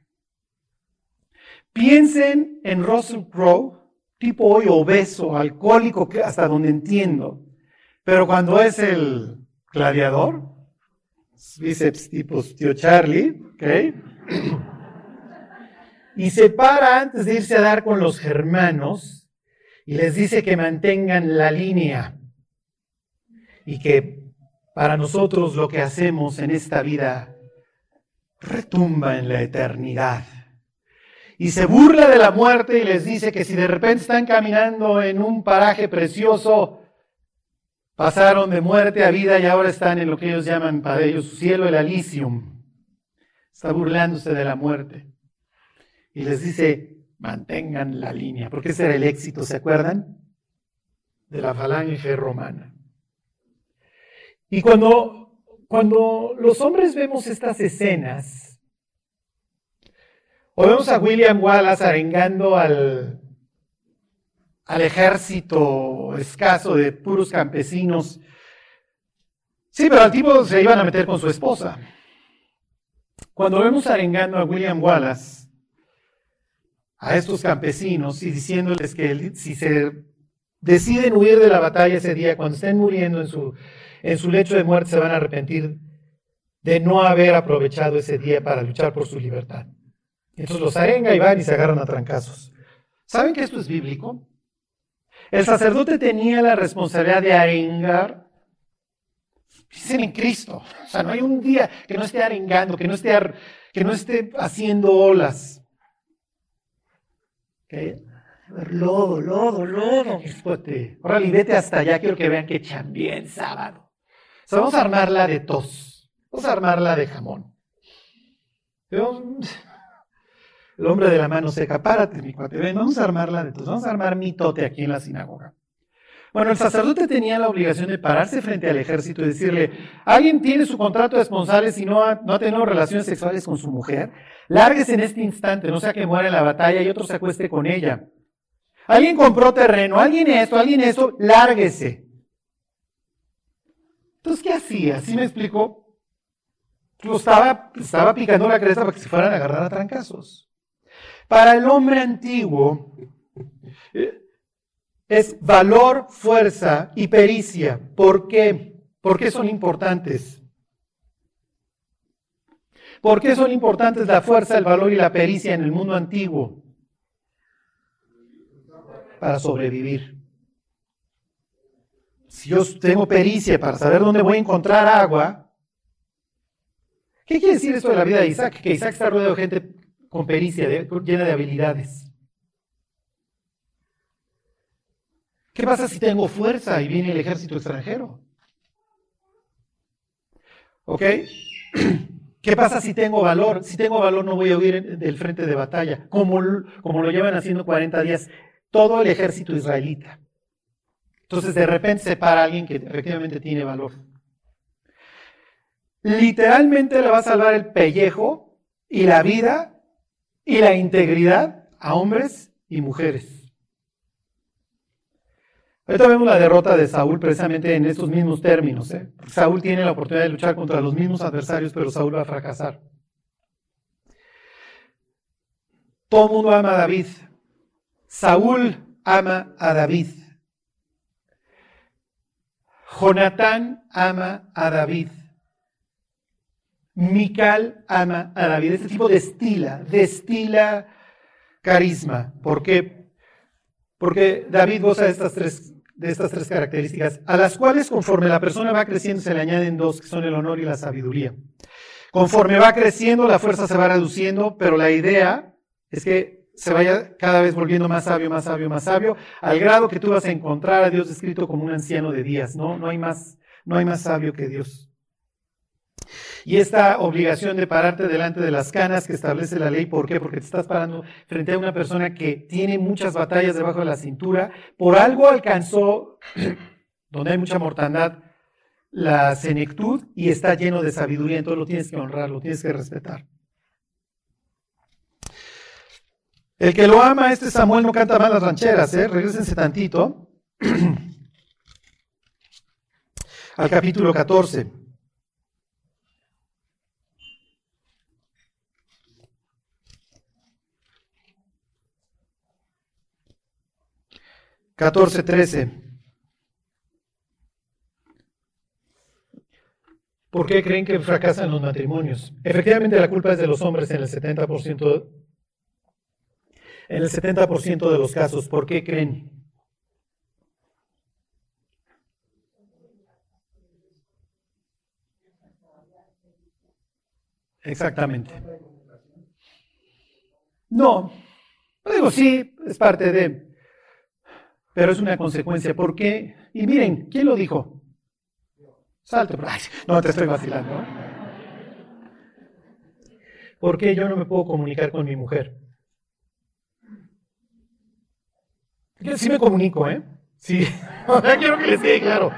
Piensen en Russell Crowe, tipo hoy obeso, alcohólico, hasta donde entiendo. Pero cuando es el gladiador, bíceps tipo tío Charlie, ¿ok? Y se para antes de irse a dar con los germanos y les dice que mantengan la línea y que para nosotros lo que hacemos en esta vida retumba en la eternidad. Y se burla de la muerte y les dice que si de repente están caminando en un paraje precioso, pasaron de muerte a vida y ahora están en lo que ellos llaman para ellos su cielo, el Alicium. Está burlándose de la muerte. Y les dice, mantengan la línea, porque ese era el éxito, ¿se acuerdan? De la falange romana. Y cuando, cuando los hombres vemos estas escenas, o vemos a William Wallace arengando al, al ejército escaso de puros campesinos. Sí, pero al tipo se iban a meter con su esposa. Cuando vemos arengando a William Wallace, a estos campesinos y diciéndoles que si se deciden huir de la batalla ese día, cuando estén muriendo en su, en su lecho de muerte, se van a arrepentir de no haber aprovechado ese día para luchar por su libertad. Entonces los arenga y van y se agarran a trancazos. ¿Saben que esto es bíblico? El sacerdote tenía la responsabilidad de arengar. Dicen en Cristo. O sea, no hay un día que no esté arengando, que no esté, que no esté haciendo olas. ¿Okay? Lodo, lodo, lodo. Ahora vete hasta allá, quiero que vean que echan bien sábado. O sea, vamos a armarla de tos. Vamos a armarla de jamón. El hombre de la mano seca, párate, mi cuate, ven, vamos a armarla de tos. Vamos a armar mi tote aquí en la sinagoga. Bueno, el sacerdote tenía la obligación de pararse frente al ejército y decirle, alguien tiene su contrato de esponsales y no ha, no ha tenido relaciones sexuales con su mujer, lárguese en este instante, no sea que muera en la batalla y otro se acueste con ella. Alguien compró terreno, alguien esto, alguien eso, lárguese. Entonces, ¿qué hacía? ¿Sí me explicó? Lo estaba, estaba picando la cresta para que se fueran a agarrar a trancazos. Para el hombre antiguo eh, es valor, fuerza y pericia. ¿Por qué? ¿Por qué son importantes? ¿Por qué son importantes la fuerza, el valor y la pericia en el mundo antiguo? Para sobrevivir. Si yo tengo pericia para saber dónde voy a encontrar agua, ¿qué quiere decir esto de la vida de Isaac? Que Isaac está rodeado de gente con pericia, llena de habilidades. ¿Qué pasa si tengo fuerza y viene el ejército extranjero? ¿Ok? ¿Qué pasa si tengo valor? Si tengo valor no voy a huir del frente de batalla, como, lo llevan haciendo 40 días todo el ejército israelita. Entonces de repente se para alguien que efectivamente tiene valor. Literalmente le va a salvar el pellejo y la vida y la integridad a hombres y mujeres. Ahorita vemos la derrota de Saúl precisamente en estos mismos términos. ¿eh? Saúl tiene la oportunidad de luchar contra los mismos adversarios, pero Saúl va a fracasar. Todo el mundo ama a David. Saúl ama a David. Jonatán ama a David. Mical ama a David. Este tipo destila, destila carisma. ¿Por qué? Porque David goza de estas tres de estas tres características, a las cuales conforme la persona va creciendo se le añaden dos, que son el honor y la sabiduría. Conforme va creciendo, la fuerza se va reduciendo, pero la idea es que se vaya cada vez volviendo más sabio, más sabio, más sabio, al grado que tú vas a encontrar a Dios descrito como un anciano de días, ¿no? No hay más, no hay más sabio que Dios. Y esta obligación de pararte delante de las canas que establece la ley, ¿por qué? Porque te estás parando frente a una persona que tiene muchas batallas debajo de la cintura, por algo alcanzó, donde hay mucha mortandad, la senectud y está lleno de sabiduría, entonces lo tienes que honrar, lo tienes que respetar. El que lo ama, este Samuel no canta malas rancheras, ¿eh? Regrésense tantito al capítulo 14. Catorce, trece. ¿Por qué creen que fracasan los matrimonios? Efectivamente, la culpa es de los hombres en el 70%, en el 70% de los casos. ¿Por qué creen? Exactamente. No, digo sí, es parte de, pero es una consecuencia. ¿Por qué? Y miren, ¿quién lo dijo? Salte, no te estoy vacilando. ¿Por qué yo no me puedo comunicar con mi mujer? Yo sí me comunico, ¿eh? Sí, quiero que les quede claro.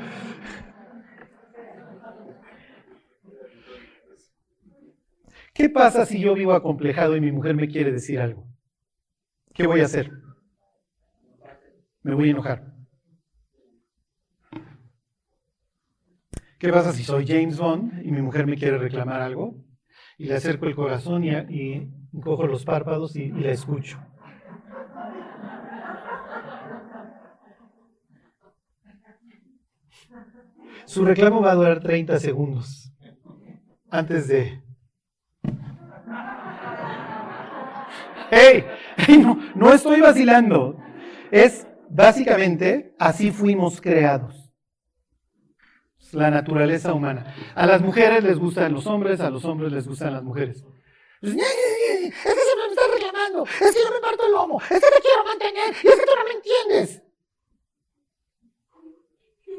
¿Qué pasa si yo vivo acomplejado y mi mujer me quiere decir algo? ¿Qué voy a hacer? Me voy a enojar. ¿Qué pasa si soy James Bond y mi mujer me quiere reclamar algo? Y le acerco el corazón y, cojo los párpados y, y la escucho. Su reclamo va a durar 30 segundos antes de hey, no, no estoy vacilando. Es básicamente así fuimos creados. La naturaleza humana. A las mujeres les gustan los hombres, a los hombres les gustan las mujeres. Es que siempre me estás reclamando, es que yo me parto el lomo, es que te quiero mantener y es que tú no me entiendes.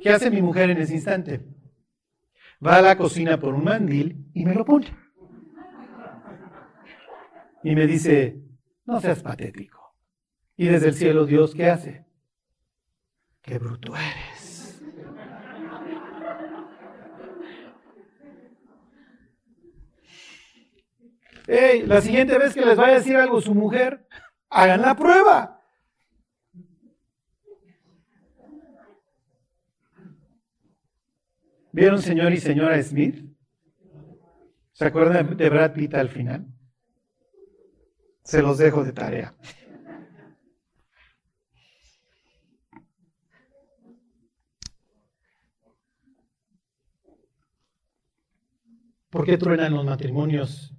¿Qué hace mi mujer en ese instante? Va a la cocina por un mandil y me lo pone. Y me dice, no seas patético. Y desde el cielo Dios, ¿qué hace? Qué bruto eres. Hey, la siguiente vez que les vaya a decir algo su mujer, hagan la prueba. ¿Vieron señor y señora Smith? ¿Se acuerdan de Brad Pitt al final? Se los dejo de tarea. ¿Por qué truenan los matrimonios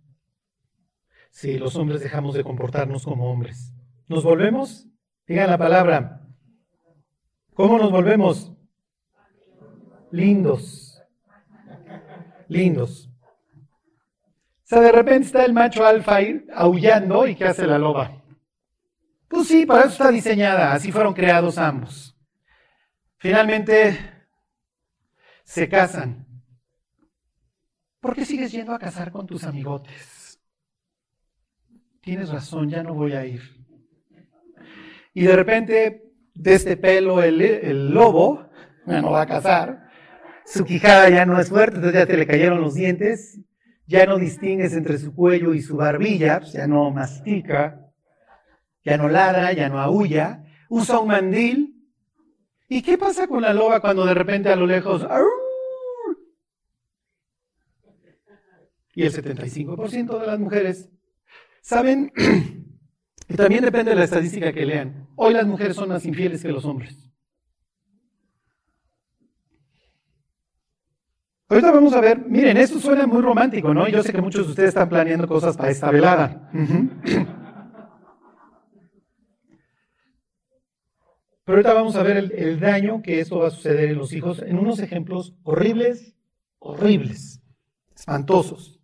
si los hombres dejamos de comportarnos como hombres? ¿Nos volvemos? Digan la palabra. ¿Cómo nos volvemos? Lindos. Lindos. O sea, de repente está el macho alfa aullando y ¿qué hace la loba? Pues sí, para eso está diseñada, así fueron creados ambos. Finalmente se casan. ¿Por qué sigues yendo a casar con tus amigotes? Tienes razón, ya no voy a ir. Y de repente, de este pelo, el, el lobo, no va a casar, su quijada ya no es fuerte, ya te le cayeron los dientes ya no distingues entre su cuello y su barbilla, pues ya no mastica, ya no ladra, ya no aúlla, usa un mandil. ¿Y qué pasa con la loba cuando de repente a lo lejos... Y el 75% de las mujeres saben, y también depende de la estadística que lean, hoy las mujeres son más infieles que los hombres. Ahorita vamos a ver, miren, esto suena muy romántico, ¿no? Yo sé que muchos de ustedes están planeando cosas para esta velada. Pero ahorita vamos a ver el, el, daño que esto va a suceder en los hijos en unos ejemplos horribles, horribles, espantosos.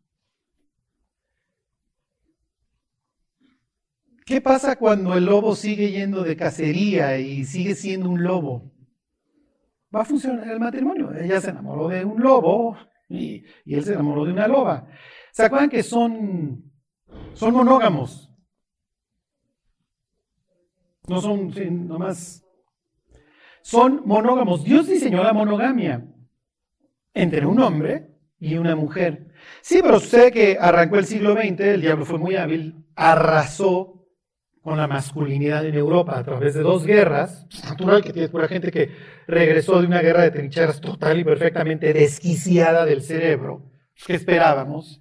¿Qué pasa cuando el lobo sigue yendo de cacería y sigue siendo un lobo? Va a funcionar el matrimonio. Ella se enamoró de un lobo y, él se enamoró de una loba. ¿Se acuerdan que son, son monógamos? No son, nomás. Son monógamos. Dios diseñó la monogamia entre un hombre y una mujer. Sí, pero sucede que arrancó el siglo XX, el diablo fue muy hábil, arrasó con la masculinidad en Europa a través de dos guerras. Es natural que tienes pura gente que regresó de una guerra de trincheras total y perfectamente desquiciada del cerebro. ¿Qué esperábamos?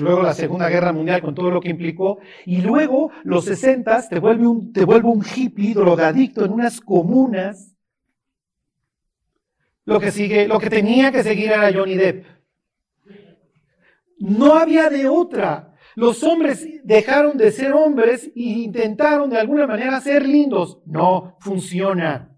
Luego la Segunda Guerra Mundial con todo lo que implicó. Y luego los 60 te te vuelve un hippie drogadicto en unas comunas. Lo que, sigue, lo que tenía que seguir era Johnny Depp. No había de otra. Los hombres dejaron de ser hombres e intentaron de alguna manera ser lindos. No funciona.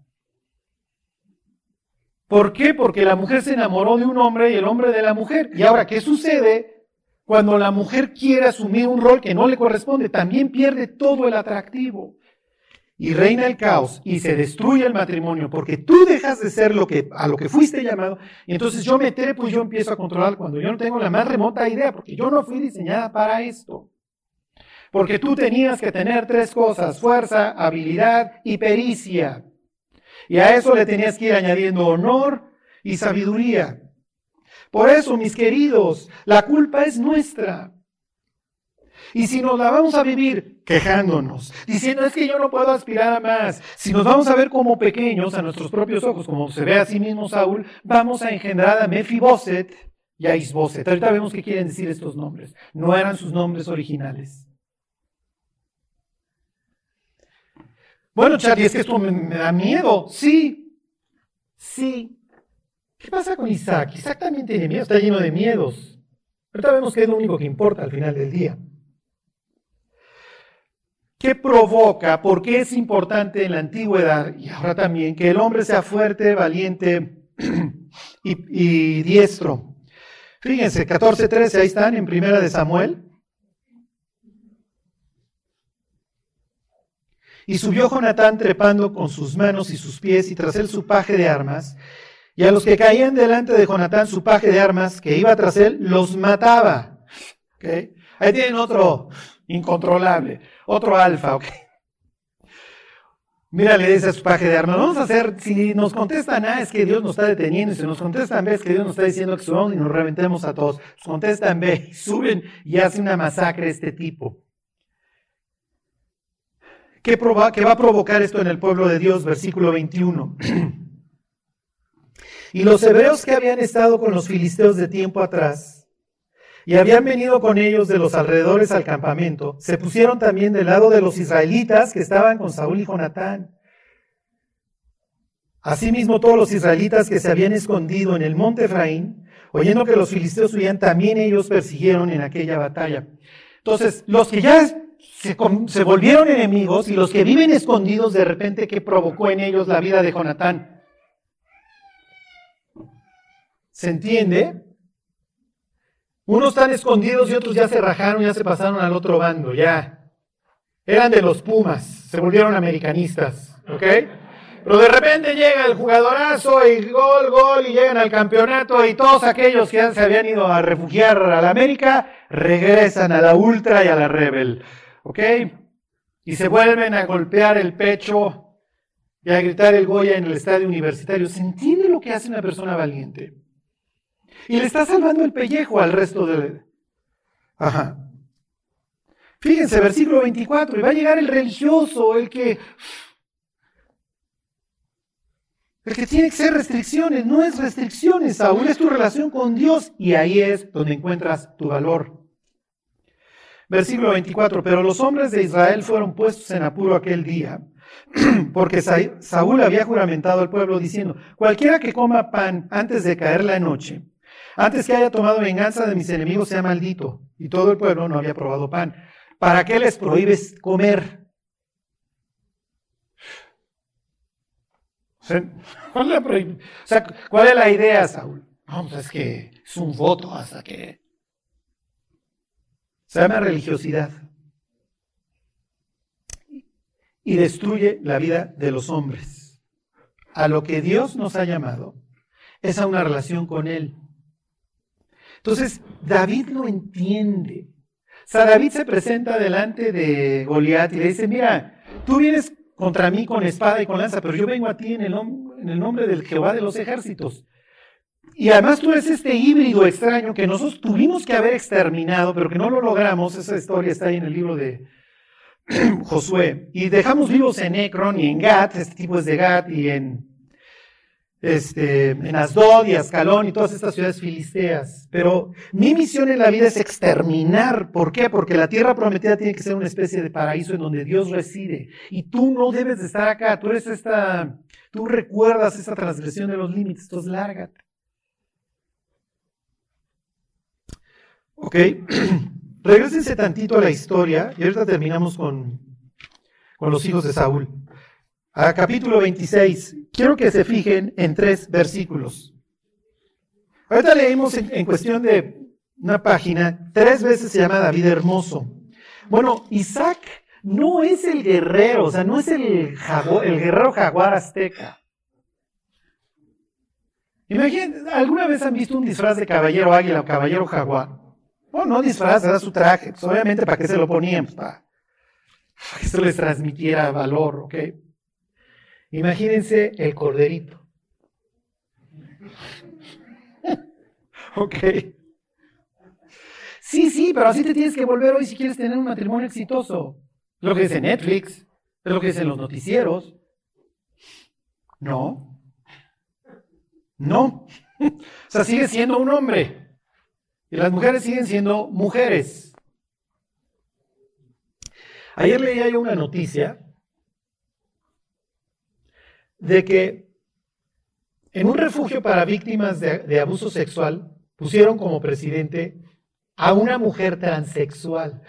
¿Por qué? Porque la mujer se enamoró de un hombre y el hombre de la mujer. Y ahora, ¿qué sucede? Cuando la mujer quiere asumir un rol que no le corresponde, también pierde todo el atractivo. Y reina el caos y se destruye el matrimonio porque tú dejas de ser lo que, a lo que fuiste llamado. Y entonces yo me trepo y yo empiezo a controlar cuando yo no tengo la más remota idea, porque yo no fui diseñada para esto. Porque tú tenías que tener tres cosas, fuerza, habilidad y pericia. Y a eso le tenías que ir añadiendo honor y sabiduría. Por eso, mis queridos, la culpa es nuestra. Y si nos la vamos a vivir quejándonos, diciendo es que yo no puedo aspirar a más, si nos vamos a ver como pequeños a nuestros propios ojos, como se ve a sí mismo Saúl, vamos a engendrar a Mefiboset y a Isboset. Ahorita vemos qué quieren decir estos nombres. No eran sus nombres originales. Bueno, Charlie, es que esto me, da miedo. Sí, sí, ¿Qué pasa con Isaac? Isaac también tiene miedo, está lleno de miedos. Ahorita vemos que es lo único que importa al final del día. ¿Qué provoca? ¿Por qué es importante en la antigüedad y ahora también que el hombre sea fuerte, valiente y, diestro? Fíjense, 14.13, ahí están en primera de Samuel. Y subió Jonatán trepando con sus manos y sus pies y tras él su paje de armas y a los que caían delante de Jonatán, su paje de armas, que iba tras él, los mataba. Ahí tienen otro incontrolable, otro alfa. ¿okay? Mira, le dice a su paje de armas, vamos a hacer, si nos contestan A es que Dios nos está deteniendo, y si nos contestan B es que Dios nos está diciendo que subamos y nos reventemos a todos. Nos contestan B, suben y hacen una masacre este tipo. ¿Qué, ¿Qué va a provocar esto en el pueblo de Dios? Versículo 21. Y los hebreos que habían estado con los filisteos de tiempo atrás y habían venido con ellos de los alrededores al campamento, se pusieron también del lado de los israelitas que estaban con Saúl y Jonatán. Asimismo, todos los israelitas que se habían escondido en el monte Efraín, oyendo que los filisteos huían, también ellos persiguieron en aquella batalla. Entonces, los que ya se, se, volvieron enemigos y los que viven escondidos, de repente, ¿qué provocó en ellos la vida de Jonatán? ¿Se entiende? Unos están escondidos y otros ya se rajaron, ya se pasaron al otro bando, ya. Eran de los Pumas, se volvieron americanistas, ¿ok? Pero de repente llega el jugadorazo y gol, gol, y llegan al campeonato y todos aquellos que ya se habían ido a refugiar a la América regresan a la Ultra y a la Rebel, ¿ok? Y se vuelven a golpear el pecho y a gritar el Goya en el estadio universitario. ¿Se entiende lo que hace una persona valiente? Y le está salvando el pellejo al resto de... Ajá. Fíjense, versículo 24, y va a llegar el religioso, el que... El que tiene que ser restricciones, no es restricciones, aún es tu relación con Dios y ahí es donde encuentras tu valor. Versículo 24, pero los hombres de Israel fueron puestos en apuro aquel día, porque Saúl había juramentado al pueblo diciendo, cualquiera que coma pan antes de caer la noche, antes que haya tomado venganza de mis enemigos, sea maldito. Y todo el pueblo no había probado pan. ¿Para qué les prohíbes comer? ¿Cuál es la, idea, Saúl? Vamos, es que es un voto hasta que... Se llama religiosidad. Y destruye la vida de los hombres. A lo que Dios nos ha llamado es a una relación con Él. Entonces, David lo entiende. O sea, David se presenta delante de Goliat y le dice, mira, tú vienes contra mí con espada y con lanza, pero yo vengo a ti en el, nombre del Jehová de los ejércitos. Y además tú eres este híbrido extraño que nosotros tuvimos que haber exterminado, pero que no lo logramos. Esa historia está ahí en el libro de, Josué. Y dejamos vivos en Ekron y en Gat, este tipo es de Gat, y en, este, en Asdod y Ascalón y todas estas ciudades filisteas. Pero mi misión en la vida es exterminar. ¿Por qué? Porque la tierra prometida tiene que ser una especie de paraíso en donde Dios reside. Y tú no debes de estar acá. Tú eres esta, tú recuerdas esta transgresión de los límites. Entonces, lárgate. Ok. Regrésense tantito a la historia y ahorita terminamos con, con los hijos de Saúl. A capítulo 26. Quiero que se fijen en tres versículos. Ahorita leímos en, cuestión de una página, tres veces se llama David hermoso. Bueno, Isaac no es el guerrero, o sea, no es el, el guerrero jaguar azteca. Imagínense, ¿alguna vez han visto un disfraz de caballero águila o caballero jaguar? Bueno, no disfraz, era su traje. Pues, obviamente, ¿para qué se lo ponían? Para, que esto les transmitiera valor, ¿ok? Imagínense el corderito. ok. Sí, sí, pero así te tienes que volver hoy si quieres tener un matrimonio exitoso. Es lo que dice Netflix, es lo que dicen los noticieros. No. No. o sea, sigue siendo un hombre. Y las mujeres siguen siendo mujeres. Ayer leía yo una noticia de que en un refugio para víctimas de, abuso sexual pusieron como presidente a una mujer transexual.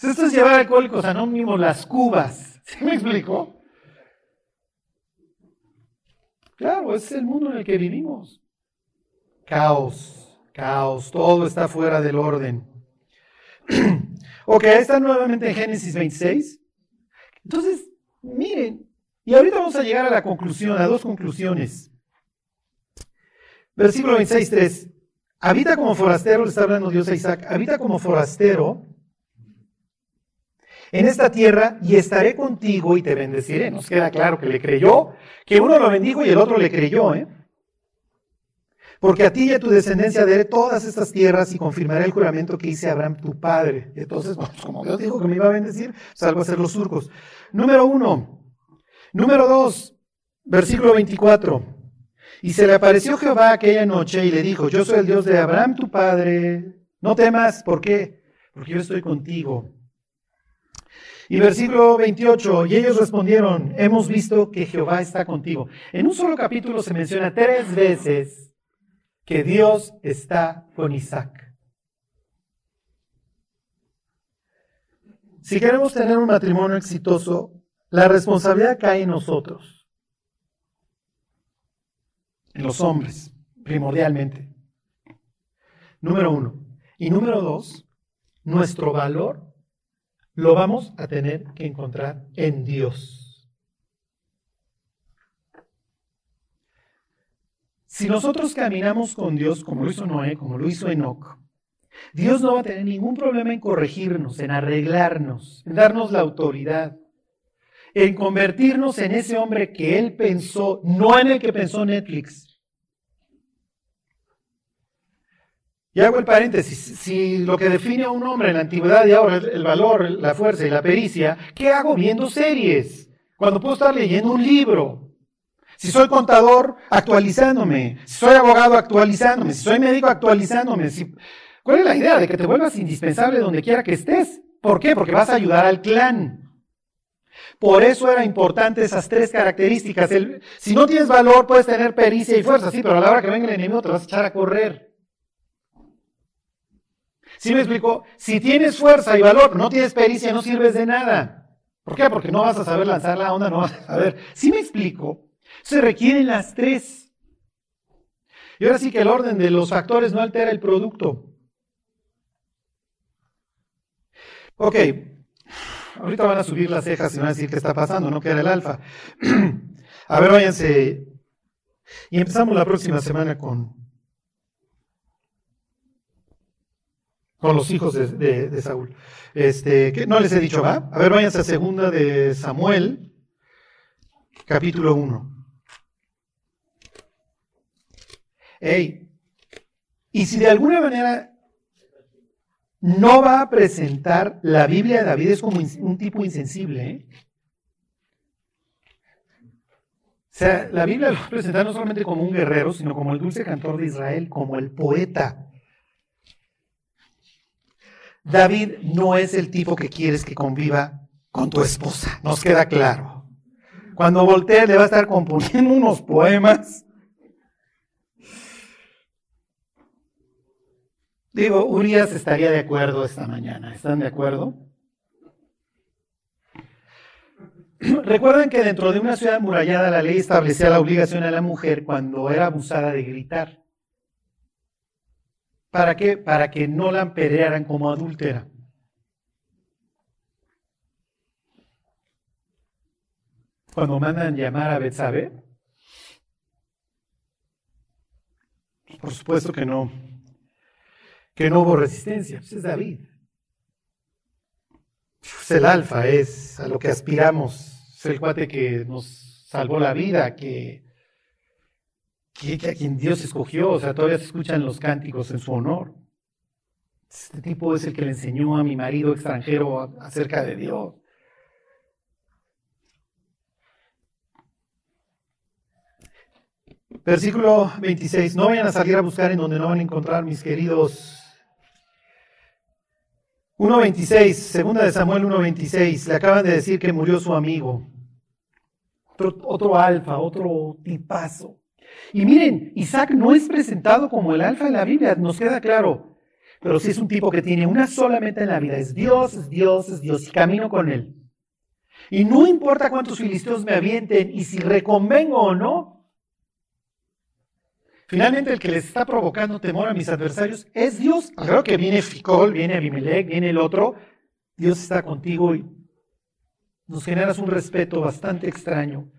Esto es llevar alcohólicos anónimos las cubas. ¿Sí me explicó? Claro, es el mundo en el que vivimos. Caos, caos, todo está fuera del orden. ok, está nuevamente en Génesis 26. Entonces, miren, y ahorita vamos a llegar a la conclusión, a dos conclusiones. Versículo 26, 3. Habita como forastero, le está hablando Dios a Isaac, habita como forastero en esta tierra y estaré contigo y te bendeciré. Nos queda claro que le creyó, que uno lo bendijo y el otro le creyó, ¿eh? Porque a ti y a tu descendencia daré todas estas tierras y confirmaré el juramento que hice a Abraham tu padre. Entonces, pues como Dios dijo que me iba a bendecir, salgo a hacer los surcos. Número uno. Número dos, versículo 24. Y se le apareció Jehová aquella noche y le dijo, yo soy el Dios de Abraham tu padre. No temas, ¿por qué? Porque yo estoy contigo y versículo 28, y ellos respondieron, hemos visto que Jehová está contigo. En un solo capítulo se menciona tres veces que Dios está con Isaac. Si queremos tener un matrimonio exitoso, la responsabilidad cae en nosotros, en los hombres, primordialmente. Número uno. Y número dos, nuestro valor lo vamos a tener que encontrar en Dios. Si nosotros caminamos con Dios como lo hizo Noé, como lo hizo Enoch, Dios no va a tener ningún problema en corregirnos, en arreglarnos, en darnos la autoridad, en convertirnos en ese hombre que Él pensó, no en el que pensó Netflix, Y hago el paréntesis, si lo que define a un hombre en la antigüedad y ahora es el valor, la fuerza y la pericia, ¿qué hago viendo series? Cuando puedo estar leyendo un libro. Si soy contador, actualizándome. Si soy abogado, actualizándome. Si soy médico, actualizándome. ¿Cuál es la idea? De que te vuelvas indispensable donde quiera que estés. ¿Por qué? Porque vas a ayudar al clan. Por eso era importante esas tres características. si no tienes valor, puedes tener pericia y fuerza, sí, pero a la hora que venga el enemigo te vas a echar a correr. ¿Sí me explico? Si tienes fuerza y valor, no tienes pericia, no sirves de nada. ¿Por qué? Porque no vas a saber lanzar la onda, no vas a saber. ¿Sí me explico? Se requieren las tres. Y ahora sí que el orden de los factores no altera el producto. Ok, ahorita van a subir las cejas y van a decir qué está pasando, no queda el alfa. a ver, váyanse. Y empezamos la próxima semana con con los hijos de, Saúl. Este, no les he dicho, ¿va? A ver, váyanse a segunda de Samuel, capítulo 1. Ey, y si de alguna manera no va a presentar la Biblia de David, es como un tipo insensible. ¿eh? O sea, la Biblia lo va a presentar no solamente como un guerrero, sino como el dulce cantor de Israel, como el poeta. David no es el tipo que quieres que conviva con tu esposa, nos queda claro. Cuando voltee le va a estar componiendo unos poemas. Digo, Urias estaría de acuerdo esta mañana. ¿Están de acuerdo? Recuerden que dentro de una ciudad amurallada la ley establecía la obligación a la mujer cuando era abusada de gritar. ¿Para qué? Para que no la apedrearan como adúltera. Cuando mandan llamar a Betsabe, por supuesto que no, que no hubo resistencia. Pues es David. Es el alfa, es a lo que aspiramos. Es el cuate que nos salvó la vida, que que, a quien Dios escogió, o sea, todavía se escuchan los cánticos en su honor. Este tipo es el que le enseñó a mi marido extranjero acerca de Dios. Versículo 26. No vayan a salir a buscar en donde no van a encontrar mis queridos. 1.26, segunda de Samuel 1.26. Le acaban de decir que murió su amigo. Otro, alfa, otro tipazo. Y miren, Isaac no es presentado como el alfa en la Biblia, nos queda claro. Pero sí es un tipo que tiene una sola meta en la vida, es Dios, es Dios, es Dios, y camino con él. Y no importa cuántos filisteos me avienten y si reconvengo o no, Finalmente, el que les está provocando temor a mis adversarios es Dios. Claro que viene Ficol, viene Abimelech, viene el otro. Dios está contigo y nos generas un respeto bastante extraño.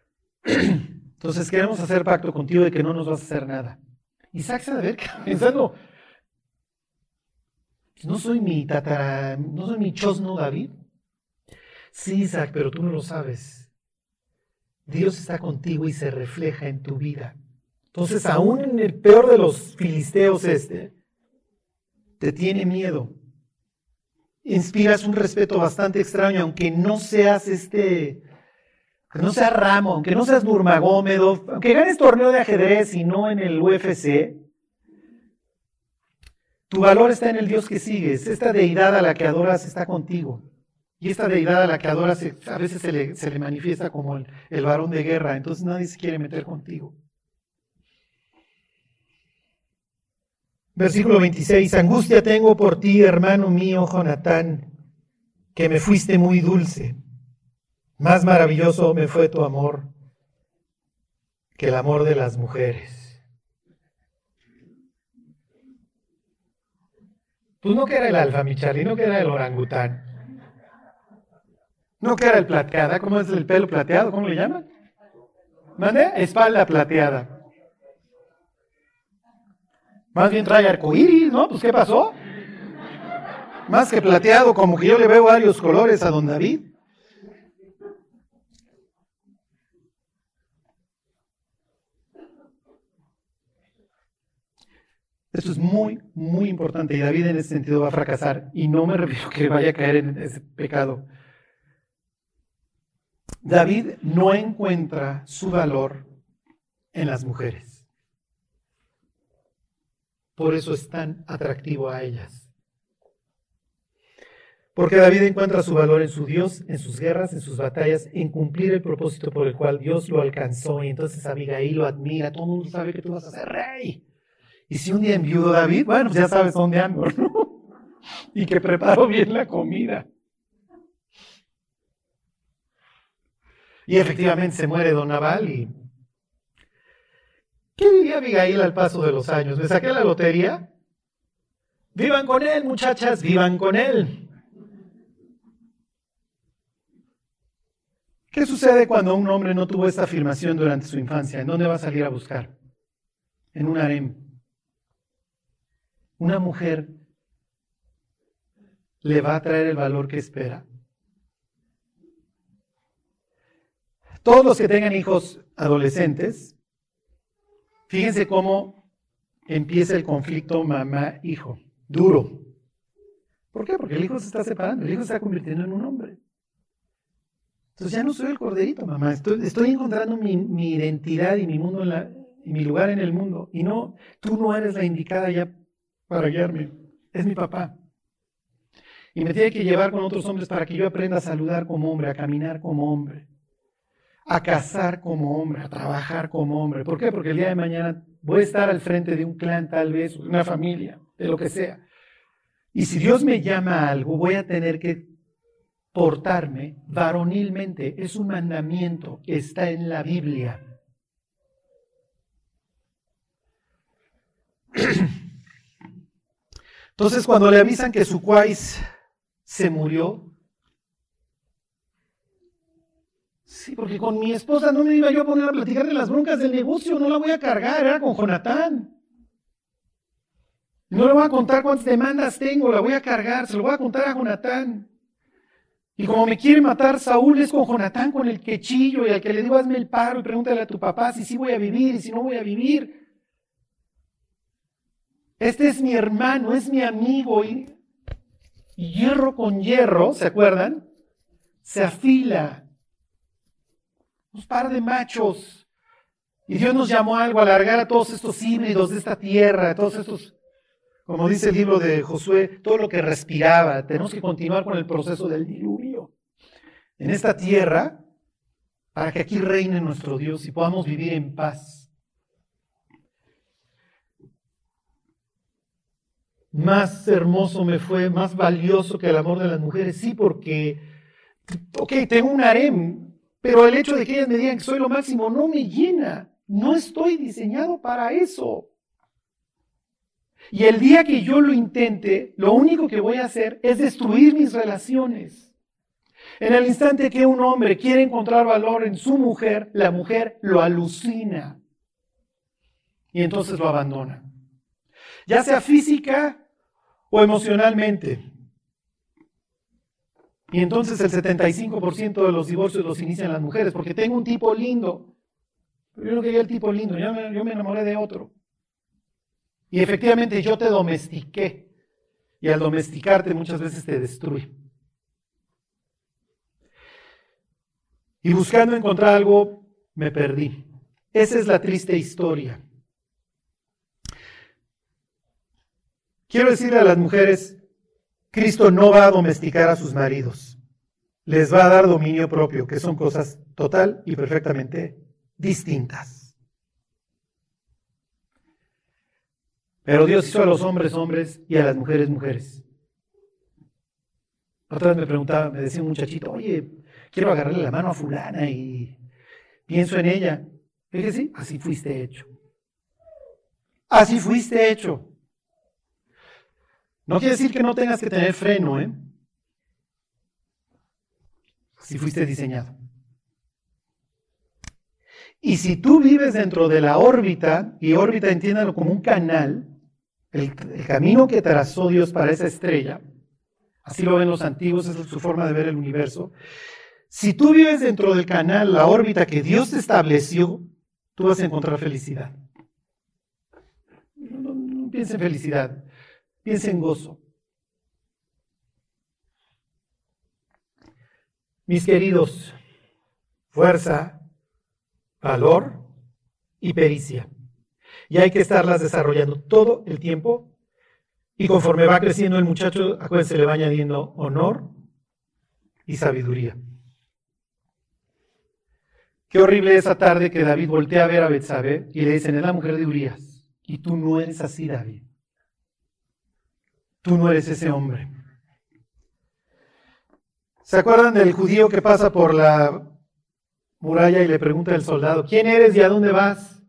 Entonces queremos hacer pacto contigo de que no nos vas a hacer nada. Isaac se ver pensando, no soy mi tatara, no soy mi chosno David. Sí, Isaac, pero tú no lo sabes. Dios está contigo y se refleja en tu vida. Entonces, aún el peor de los filisteos este, te tiene miedo. Inspiras un respeto bastante extraño, aunque no seas este que no seas Ramo, aunque no seas Nurmagomedov, aunque ganes torneo de ajedrez y no en el UFC, tu valor está en el Dios que sigues. Esta deidad a la que adoras está contigo. Y esta deidad a la que adoras a veces se le, manifiesta como el varón de guerra. Entonces nadie se quiere meter contigo. Versículo 26. Angustia tengo por ti, hermano mío, Jonatán, que me fuiste muy dulce. Más maravilloso me fue tu amor que el amor de las mujeres. Pues no que el alfa, mi Charlie, no que el orangután. No que el plateada, ¿cómo es el pelo plateado? ¿Cómo le llaman? ¿Mande? Espalda plateada. Más bien trae arcoíris, ¿no? Pues ¿qué pasó? Más que plateado, como que yo le veo varios colores a don David. Esto es muy, muy importante y David en ese sentido va a fracasar y no me refiero que vaya a caer en ese pecado. David no encuentra su valor en las mujeres. Por eso es tan atractivo a ellas. Porque David encuentra su valor en su Dios, en sus guerras, en sus batallas, en cumplir el propósito por el cual Dios lo alcanzó. Y entonces Abigail lo admira. Todo el mundo sabe que tú vas a ser rey. Y si un día enviudo David, bueno, pues ya sabes dónde ando, ¿no? Y que preparo bien la comida. Y efectivamente se muere Don Naval y... ¿Qué diría Abigail al paso de los años? ¿Me saqué la lotería? Vivan con él, muchachas, vivan con él. ¿Qué sucede cuando un hombre no tuvo esta afirmación durante su infancia? ¿En dónde va a salir a buscar? En un harem una mujer le va a traer el valor que espera. Todos los que tengan hijos adolescentes, fíjense cómo empieza el conflicto mamá-hijo. Duro. ¿Por qué? Porque el hijo se está separando, el hijo se está convirtiendo en un hombre. Entonces ya no soy el corderito, mamá. Estoy, encontrando mi, identidad y mi mundo y mi lugar en el mundo. Y no, tú no eres la indicada ya para guiarme. Es mi papá. Y me tiene que llevar con otros hombres para que yo aprenda a saludar como hombre, a caminar como hombre, a cazar como hombre, a trabajar como hombre. ¿Por qué? Porque el día de mañana voy a estar al frente de un clan tal vez, de una familia, de lo que sea. Y si Dios me llama a algo, voy a tener que portarme varonilmente. Es un mandamiento, está en la Biblia. Entonces, cuando le avisan que su cuáis se murió, sí, porque con mi esposa no me iba yo a poner a platicar de las broncas del negocio, no la voy a cargar, era con Jonatán. No le voy a contar cuántas demandas tengo, la voy a cargar, se lo voy a contar a Jonatán. Y como me quiere matar Saúl es con Jonatán, con el quechillo y al que le digo hazme el paro y pregúntale a tu papá si sí voy a vivir y si no voy a vivir. Este es mi hermano, es mi amigo y, hierro con hierro, ¿se acuerdan? Se afila. Un par de machos. Y Dios nos llamó a algo, a alargar a todos estos híbridos de esta tierra, a todos estos como dice el libro de Josué, todo lo que respiraba. Tenemos que continuar con el proceso del diluvio en esta tierra para que aquí reine nuestro Dios y podamos vivir en paz. Más hermoso me fue, más valioso que el amor de las mujeres, sí, porque, ok, tengo un harem, pero el hecho de que ellas me digan que soy lo máximo no me llena. No estoy diseñado para eso. Y el día que yo lo intente, lo único que voy a hacer es destruir mis relaciones. En el instante que un hombre quiere encontrar valor en su mujer, la mujer lo alucina. Y entonces lo abandona. Ya sea física o emocionalmente. Y entonces el 75% de los divorcios los inician las mujeres, porque tengo un tipo lindo. Pero yo no quería el tipo lindo, yo me, enamoré de otro. Y efectivamente yo te domestiqué. Y al domesticarte muchas veces te destruye. Y buscando encontrar algo, me perdí. Esa es la triste historia. Quiero decirle a las mujeres, Cristo no va a domesticar a sus maridos. Les va a dar dominio propio, que son cosas total y perfectamente distintas. Pero Dios hizo a los hombres hombres y a las mujeres mujeres. Otra vez me preguntaba, me decía un muchachito, oye, quiero agarrarle la mano a fulana y pienso en ella. Le dije, sí, así fuiste hecho. Así fuiste hecho. No quiere decir que no tengas que tener freno, ¿eh? Así fuiste diseñado. Y si tú vives dentro de la órbita, y órbita entiéndalo como un canal, el, camino que trazó Dios para esa estrella, así lo ven los antiguos, es su forma de ver el universo. Si tú vives dentro del canal, la órbita que Dios estableció, tú vas a encontrar felicidad. No, no piensa en felicidad, piensa en gozo. Mis queridos, fuerza, valor y pericia y hay que estarlas desarrollando todo el tiempo. Y conforme va creciendo el muchacho, acuérdense, le va añadiendo honor y sabiduría. Qué horrible esa tarde que David voltea a ver a Betsabé y le dicen, es la mujer de Urias. Y tú no eres así, David. Tú no eres ese hombre. ¿Se acuerdan del judío que pasa por la muralla y le pregunta al soldado, ¿quién eres y a dónde vas?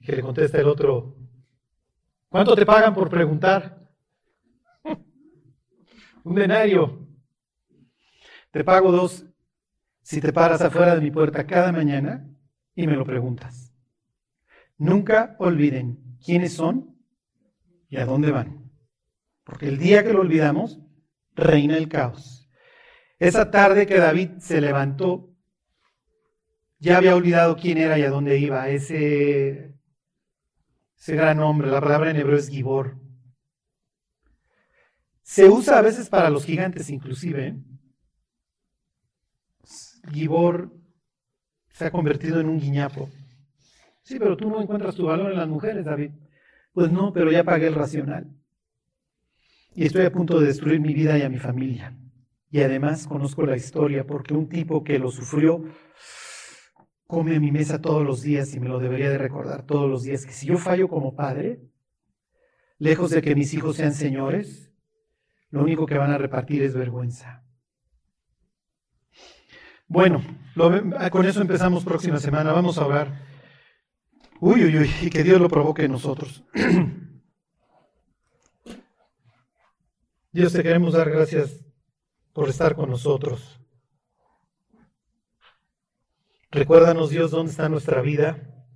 que le contesta el otro, ¿cuánto te pagan por preguntar? Un denario. Te pago dos si te paras afuera de mi puerta cada mañana y me lo preguntas. Nunca olviden quiénes son y a dónde van. Porque el día que lo olvidamos, reina el caos. Esa tarde que David se levantó, ya había olvidado quién era y a dónde iba. Ese ese gran hombre, la palabra en hebreo es Gibor. Se usa a veces para los gigantes inclusive. Gibor se ha convertido en un guiñapo. Sí, pero tú no encuentras tu valor en las mujeres, David. Pues no, pero ya pagué el racional. Y estoy a punto de destruir mi vida y a mi familia. Y además conozco la historia porque un tipo que lo sufrió come a mi mesa todos los días y me lo debería de recordar todos los días, que si yo fallo como padre, lejos de que mis hijos sean señores, lo único que van a repartir es vergüenza. Bueno, con eso empezamos próxima semana. Vamos a orar. Uy, uy, uy, y que Dios lo provoque en nosotros. Dios, te queremos dar gracias por estar con nosotros. Recuérdanos, Dios, dónde está nuestra vida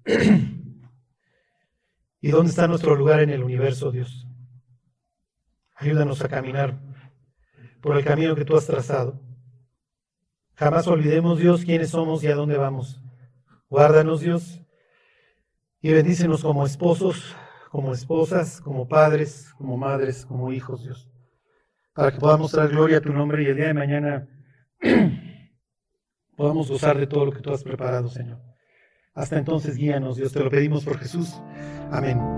y dónde está nuestro lugar en el universo, Dios. Ayúdanos a caminar por el camino que tú has trazado. Jamás olvidemos, Dios, quiénes somos y a dónde vamos. Guárdanos, Dios, y bendícenos como esposos, como esposas, como padres, como madres, como hijos, Dios para que podamos dar gloria a tu nombre y el día de mañana podamos gozar de todo lo que tú has preparado, Señor. Hasta entonces, guíanos, Dios, te lo pedimos por Jesús. Amén.